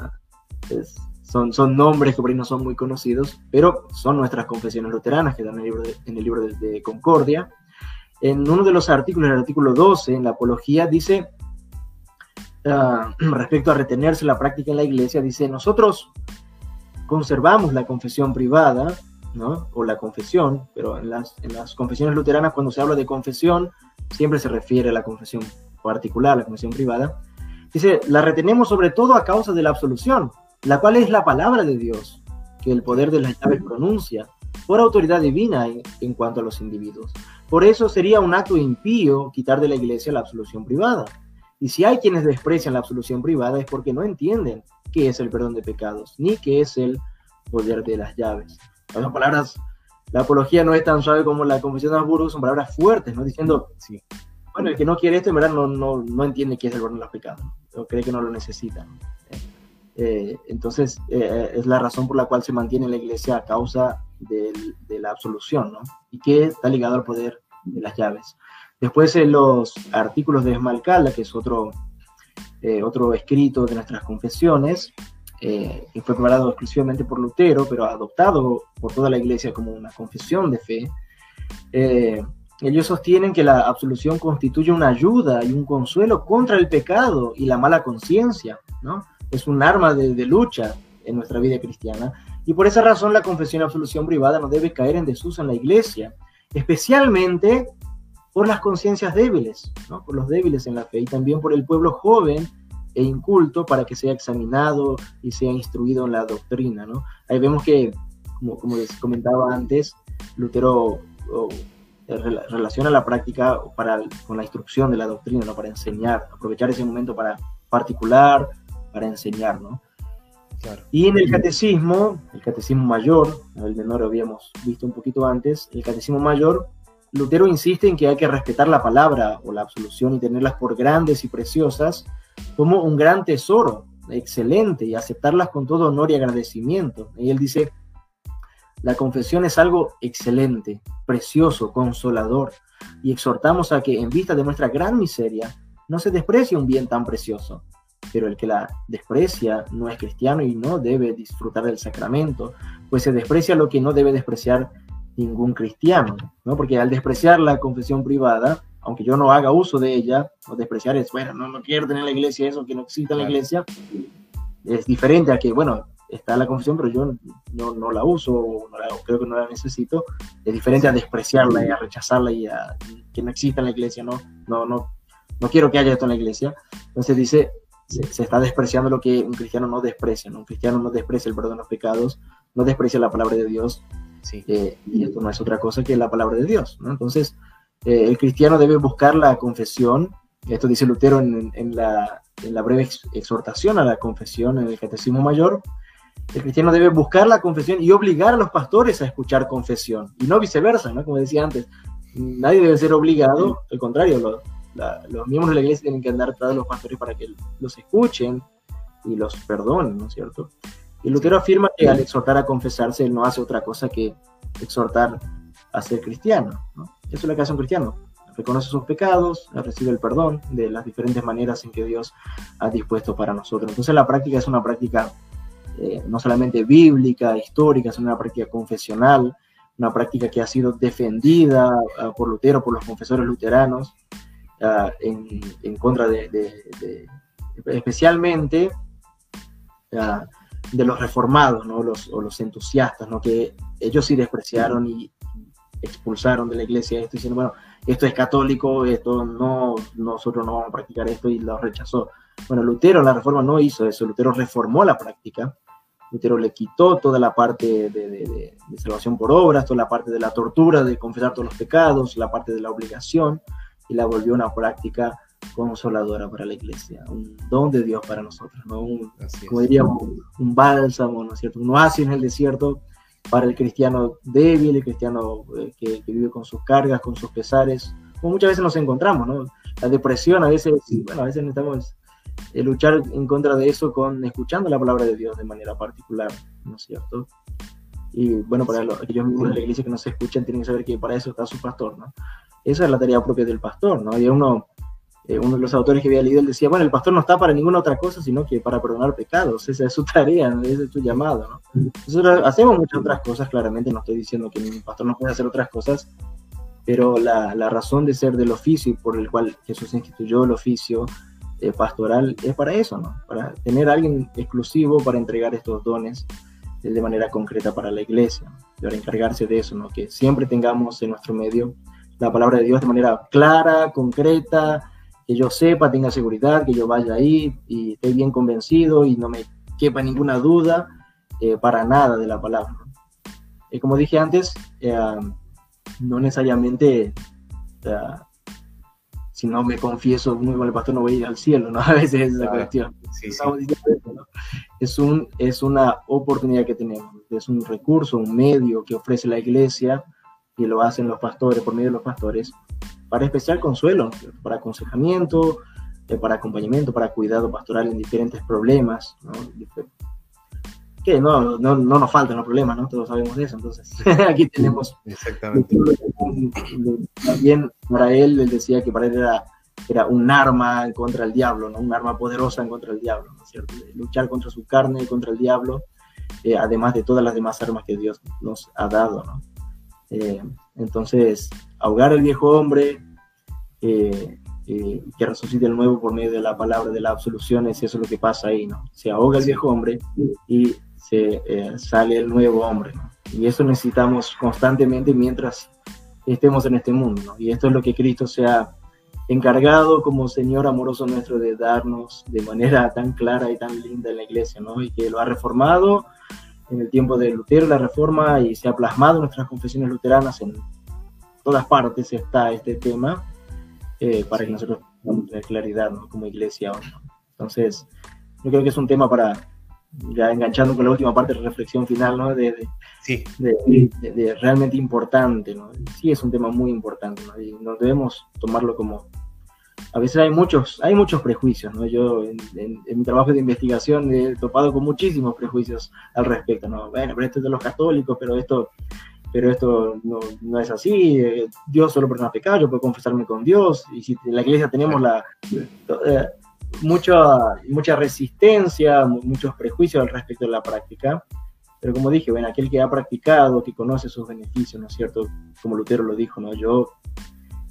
son, son nombres que por ahí no son muy conocidos, pero son nuestras confesiones luteranas que dan en el libro de, en el libro de, de Concordia. En uno de los artículos, el artículo 12, en la apología, dice Ah, respecto a retenerse la práctica en la iglesia, dice, nosotros conservamos la confesión privada, ¿no? O la confesión, pero en las, en las confesiones luteranas cuando se habla de confesión, siempre se refiere a la confesión particular, la confesión privada. Dice, la retenemos sobre todo a causa de la absolución, la cual es la palabra de Dios, que el poder de las llaves pronuncia, por autoridad divina en, en cuanto a los individuos. Por eso sería un acto impío quitar de la iglesia la absolución privada y si hay quienes desprecian la absolución privada es porque no entienden qué es el perdón de pecados, ni qué es el poder de las llaves. Las palabras, la apología no es tan suave como la confesión de Habsburgo, son palabras fuertes, ¿no? Diciendo, sí. bueno, el que no quiere esto en verdad no, no, no entiende qué es el perdón de los pecados, o cree que no lo necesita. Eh, entonces, eh, es la razón por la cual se mantiene la iglesia a causa de, de la absolución, ¿no? Y que está ligado al poder de las llaves. Después en los artículos de Esmalcalda, que es otro, eh, otro escrito de nuestras confesiones, eh, fue preparado exclusivamente por Lutero, pero adoptado por toda la iglesia como una confesión de fe, eh, ellos sostienen que la absolución constituye una ayuda y un consuelo contra el pecado y la mala conciencia, ¿no? Es un arma de, de, lucha en nuestra vida cristiana. Y por esa razón la confesión y absolución privada no debe caer en desuso en la iglesia, especialmente por las conciencias débiles, ¿no? por los débiles en la fe y también por el pueblo joven e inculto para que sea examinado y sea instruido en la doctrina. ¿no? Ahí vemos que, como, como les comentaba antes, Lutero relaciona la práctica para, con la instrucción de la doctrina, ¿no? para enseñar, aprovechar ese momento para particular, para enseñar. ¿no? Y en el catecismo, el catecismo mayor, el menor habíamos visto un poquito antes, el catecismo mayor Lutero insiste en que hay que respetar la palabra o la absolución y tenerlas por grandes y preciosas como un gran tesoro, excelente, y aceptarlas con todo honor y agradecimiento. Y él dice, la confesión es algo excelente, precioso, consolador, y exhortamos a que en vista de nuestra gran miseria no se desprecie un bien tan precioso. Pero el que la desprecia no es cristiano y no debe disfrutar del sacramento, pues se desprecia lo que no debe despreciar ningún cristiano, ¿no? Porque al despreciar la confesión privada, aunque yo no haga uso de ella, o despreciar es, bueno, no, no quiero tener la iglesia eso, que no exista la iglesia, es diferente a que, bueno, está la confesión, pero yo no, no la uso, o, creo que no la necesito, es diferente a despreciarla y a rechazarla y a que no exista en la iglesia, no, no, no, no quiero que haya esto en la iglesia. Entonces dice, se, está despreciando lo que un cristiano no desprecia, ¿no? un cristiano no desprecia el perdón de los pecados, no desprecia la palabra de Dios, eh, y esto no es otra cosa que la palabra de Dios. Entonces, eh, el cristiano debe buscar la confesión. Esto dice Lutero en, la, en, la, breve exhortación a la confesión en el Catecismo Mayor. El cristiano debe buscar la confesión y obligar a los pastores a escuchar confesión, y no viceversa, ¿no? como decía antes. Nadie debe ser obligado, al contrario, los miembros de la iglesia tienen que andar tras los pastores para que los escuchen y los perdonen, ¿no es cierto? Y Lutero afirma que al exhortar a confesarse, él no hace otra cosa que exhortar a ser cristiano. Eso es lo que hace un cristiano. Reconoce sus pecados, recibe el perdón de las diferentes maneras en que Dios ha dispuesto para nosotros. Entonces la práctica es una práctica eh, no solamente bíblica, histórica, sino una práctica confesional, una práctica que ha sido defendida uh, por Lutero, por los confesores luteranos, uh, en, en, contra de, de, de especialmente uh, de los reformados, ¿no? Los, o los entusiastas, ¿no? que ellos sí despreciaron y expulsaron de la iglesia esto, diciendo, bueno, esto es católico, esto no, nosotros no vamos a practicar esto y lo rechazó. Bueno, Lutero la reforma no hizo eso, Lutero reformó la práctica, Lutero le quitó toda la parte de, salvación por obras, toda la parte de la tortura, de confesar todos los pecados, la parte de la obligación, y la volvió una práctica consoladora para la iglesia, un don de Dios para nosotros, ¿no? Un, como diríamos, un bálsamo, ¿no es cierto? Un oasis en el desierto para el cristiano débil, el cristiano eh, que, vive con sus cargas, con sus pesares, como muchas veces nos encontramos, ¿no? La depresión, a veces, bueno, a veces necesitamos eh, luchar en contra de eso con escuchando la palabra de Dios de manera particular, ¿no es cierto? Y bueno, para los, aquellos miembros de la iglesia que no se escuchan, tienen que saber que para eso está su pastor, ¿no? Esa es la tarea propia del pastor, ¿no? Y uno, eh, uno de los autores que había leído, él decía, bueno, el pastor no está para ninguna otra cosa, sino que para perdonar pecados, esa es su tarea, ese es su llamado, ¿no? Nosotros hacemos muchas otras cosas, claramente, no estoy diciendo que ningún pastor no puede hacer otras cosas, pero la, la razón de ser del oficio y por el cual Jesús instituyó el oficio eh, pastoral es para eso, ¿no? Para tener a alguien exclusivo para entregar estos dones de manera concreta para la iglesia, para encargarse de eso, ¿no? Que siempre tengamos en nuestro medio la palabra de Dios de manera clara, concreta, que yo sepa, tenga seguridad, que yo vaya ahí y esté bien convencido y no me quepa ninguna duda eh, para nada de la palabra. Y como dije antes, eh, no necesariamente si no me confieso muy con el pastor no voy a ir al cielo, ¿no? A veces es esa cuestión. Es, un, es una oportunidad que tenemos, es un recurso, un medio que ofrece la iglesia y lo hacen los pastores, por medio de los pastores, para especial consuelo, para aconsejamiento, eh, para acompañamiento, para cuidado pastoral en diferentes problemas, ¿no? que no, no, no, nos faltan los problemas, ¿no? Todos sabemos de eso, entonces aquí tenemos... Exactamente. También para él, él decía que para él era, era un arma contra el diablo, ¿no? Un arma poderosa en contra el diablo, ¿no es cierto? Luchar contra su carne, contra el diablo, eh, además de todas las demás armas que Dios nos ha dado, ¿no? Eh, entonces, ahogar al viejo hombre, eh, que resucite el nuevo por medio de la palabra de la absolución, es eso lo que pasa ahí, ¿no? Se ahoga el viejo hombre y se eh, sale el nuevo hombre. Y eso necesitamos constantemente mientras estemos en este mundo. Y esto es lo que Cristo se ha encargado como Señor amoroso nuestro de darnos de manera tan clara y tan linda en la iglesia, ¿no? Y que lo ha reformado en el tiempo de Lutero, la reforma, y se ha plasmado nuestras confesiones luteranas en todas partes está este tema, eh, para que nosotros tengamos claridad ¿no? como iglesia. Entonces, yo creo que es un tema para, ya enganchando con la última parte de la reflexión final, ¿no? De, sí. de, realmente importante, ¿no? Sí es un tema muy importante, ¿no? Y no debemos tomarlo como... A veces hay muchos, hay muchos prejuicios, ¿no? Yo en, mi trabajo de investigación he topado con muchísimos prejuicios al respecto, ¿no? Bueno, pero esto es de los católicos, pero esto, pero esto no, no es así, eh, Dios solo perdona pecados, yo puedo confesarme con Dios, y si en la iglesia tenemos la... Eh, mucha, mucha resistencia, muchos prejuicios al respecto de la práctica. Pero como dije, bueno, aquel que ha practicado, que conoce sus beneficios, ¿no es cierto? Como Lutero lo dijo, ¿no? Yo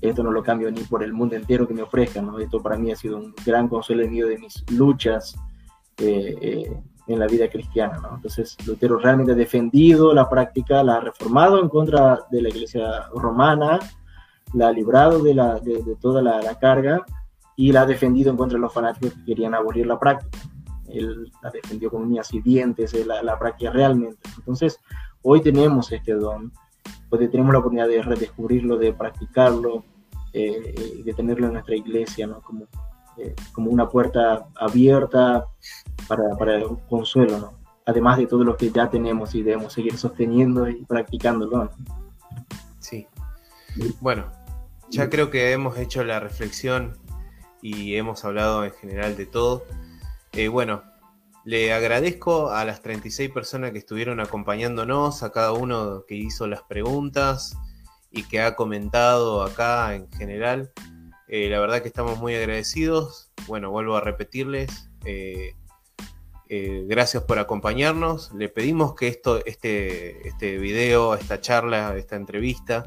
esto no lo cambio ni por el mundo entero que me ofrezcan, ¿no? Esto para mí ha sido un gran consuelo en medio de mis luchas eh, eh, en la vida cristiana, ¿no? Entonces, Lutero realmente ha defendido la práctica, la ha reformado en contra de la iglesia romana, la ha librado de, la, de, toda la, la carga y la ha defendido en contra de los fanáticos que querían abolir la práctica. Él la defendió con uñas y dientes, eh, la, la práctica realmente. Entonces, hoy tenemos este don, pues tenemos la oportunidad de redescubrirlo, de practicarlo, eh, eh, de tenerlo en nuestra iglesia, ¿no? como, como una puerta abierta para, el consuelo, ¿no? además de todo lo que ya tenemos y debemos seguir sosteniendo y practicándolo. Sí. Bueno, ya creo que hemos hecho la reflexión y hemos hablado en general de todo. Eh, bueno, le agradezco a las 36 personas que estuvieron acompañándonos, a cada uno que hizo las preguntas y que ha comentado acá en general. Eh, la verdad que estamos muy agradecidos. Bueno, vuelvo a repetirles. Eh, gracias por acompañarnos. Le pedimos que esto, este, este video, esta charla, esta entrevista,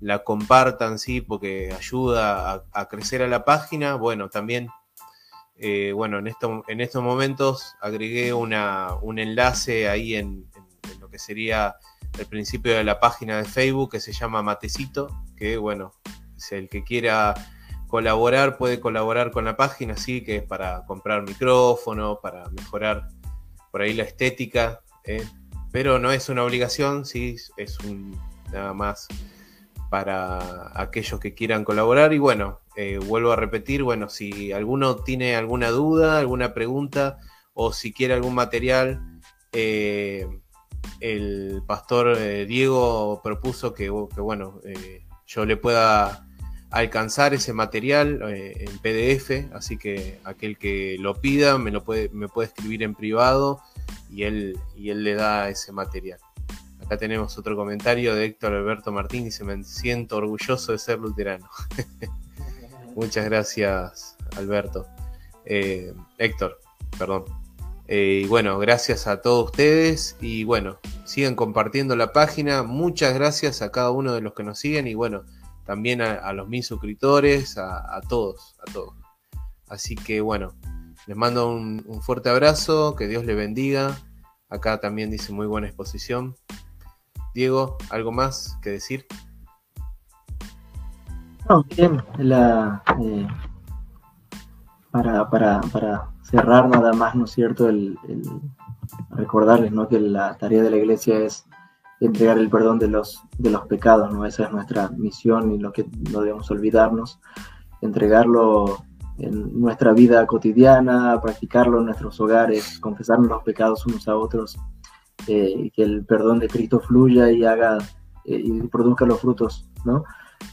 la compartan, sí, porque ayuda a, crecer a la página. Bueno, también, eh, bueno, en, esto, en estos momentos agregué una, un enlace ahí en, lo que sería el principio de la página de Facebook que se llama Matecito, que bueno, es el que quiera colaborar, puede colaborar con la página, sí, que es para comprar micrófono, para mejorar por ahí la estética, ¿eh? pero no es una obligación, sí, es un, nada más para aquellos que quieran colaborar. Y bueno, eh, vuelvo a repetir, bueno, si alguno tiene alguna duda, alguna pregunta, o si quiere algún material, eh, el pastor Diego propuso que, que bueno, yo le pueda alcanzar ese material eh, en PDF, así que aquel que lo pida me lo puede, me puede escribir en privado y él, y él le da ese material. Acá tenemos otro comentario de Héctor Alberto Martín, dice, me siento orgulloso de ser luterano. Muchas gracias, Alberto. Eh, Héctor, perdón. Eh, y bueno, gracias a todos ustedes y bueno, sigan compartiendo la página. Muchas gracias a cada uno de los que nos siguen y bueno, también a, los mil suscriptores, a, todos, a todos. Así que bueno, les mando un, fuerte abrazo, que Dios les bendiga. Acá también dice muy buena exposición. Diego, ¿algo más que decir? No, bien, eh, para, para, para, cerrar nada más, ¿no es cierto? El, recordarles ¿no? que la tarea de la iglesia es entregar el perdón de los, de los pecados, ¿no? Esa es nuestra misión y lo que no debemos olvidarnos, entregarlo en nuestra vida cotidiana, practicarlo en nuestros hogares, confesarnos los pecados unos a otros, eh, que el perdón de Cristo fluya y haga eh, y produzca los frutos, ¿no?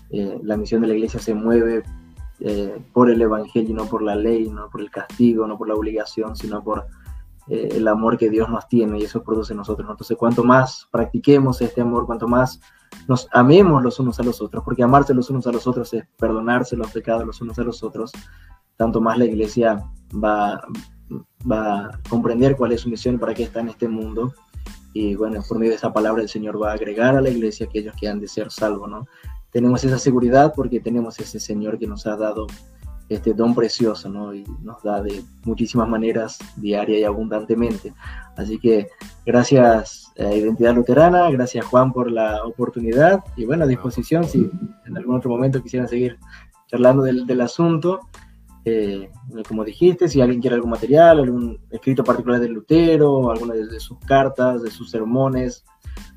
Eh, la misión de la iglesia se mueve por el evangelio, no por la ley, no por el castigo, no por la obligación, sino por eh, el amor que Dios nos tiene y eso produce en nosotros. Entonces, cuanto más practiquemos este amor, cuanto más nos amemos los unos a los otros, porque amarse los unos a los otros es perdonarse los pecados los unos a los otros, tanto más la iglesia va, va a comprender cuál es su misión para qué está en este mundo. Y bueno, por medio de esa palabra el Señor va a agregar a la iglesia aquellos que han de ser salvos, ¿no? Tenemos esa seguridad porque tenemos ese Señor que nos ha dado este don precioso, ¿no? Y nos da de muchísimas maneras, diaria y abundantemente. Así que gracias a Identidad Luterana, gracias Juan por la oportunidad y bueno, a disposición si en algún otro momento quisieran seguir charlando del, asunto. Eh, como dijiste, si alguien quiere algún material, algún escrito particular de Lutero, alguna de, sus cartas, de sus sermones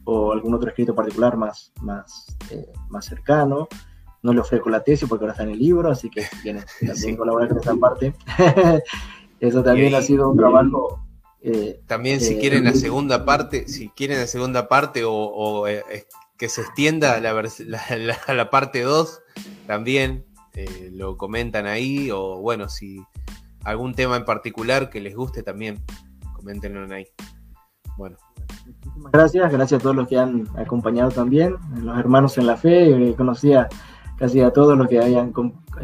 o algún otro escrito particular más, más, eh, más cercano, no le ofrezco la tesis porque ahora está en el libro, así que tiene también colaborar con esa parte. Eso también ha sido un trabajo. Eh, también si eh, quieren la segunda parte, si quieren la segunda parte o, eh, que se extienda la, la, la parte 2, también lo comentan ahí, o bueno, si algún tema en particular que les guste también, coméntenlo ahí. Bueno. Muchísimas gracias, gracias a todos los que han acompañado también, los hermanos en la fe, conocía casi a todos los que hayan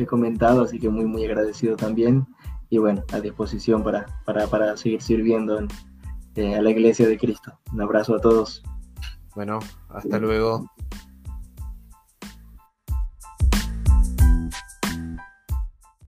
comentado, así que muy, muy agradecido también. Y bueno, a disposición para, para, para seguir sirviendo en, eh, a la iglesia de Cristo. Un abrazo a todos. Bueno, hasta luego.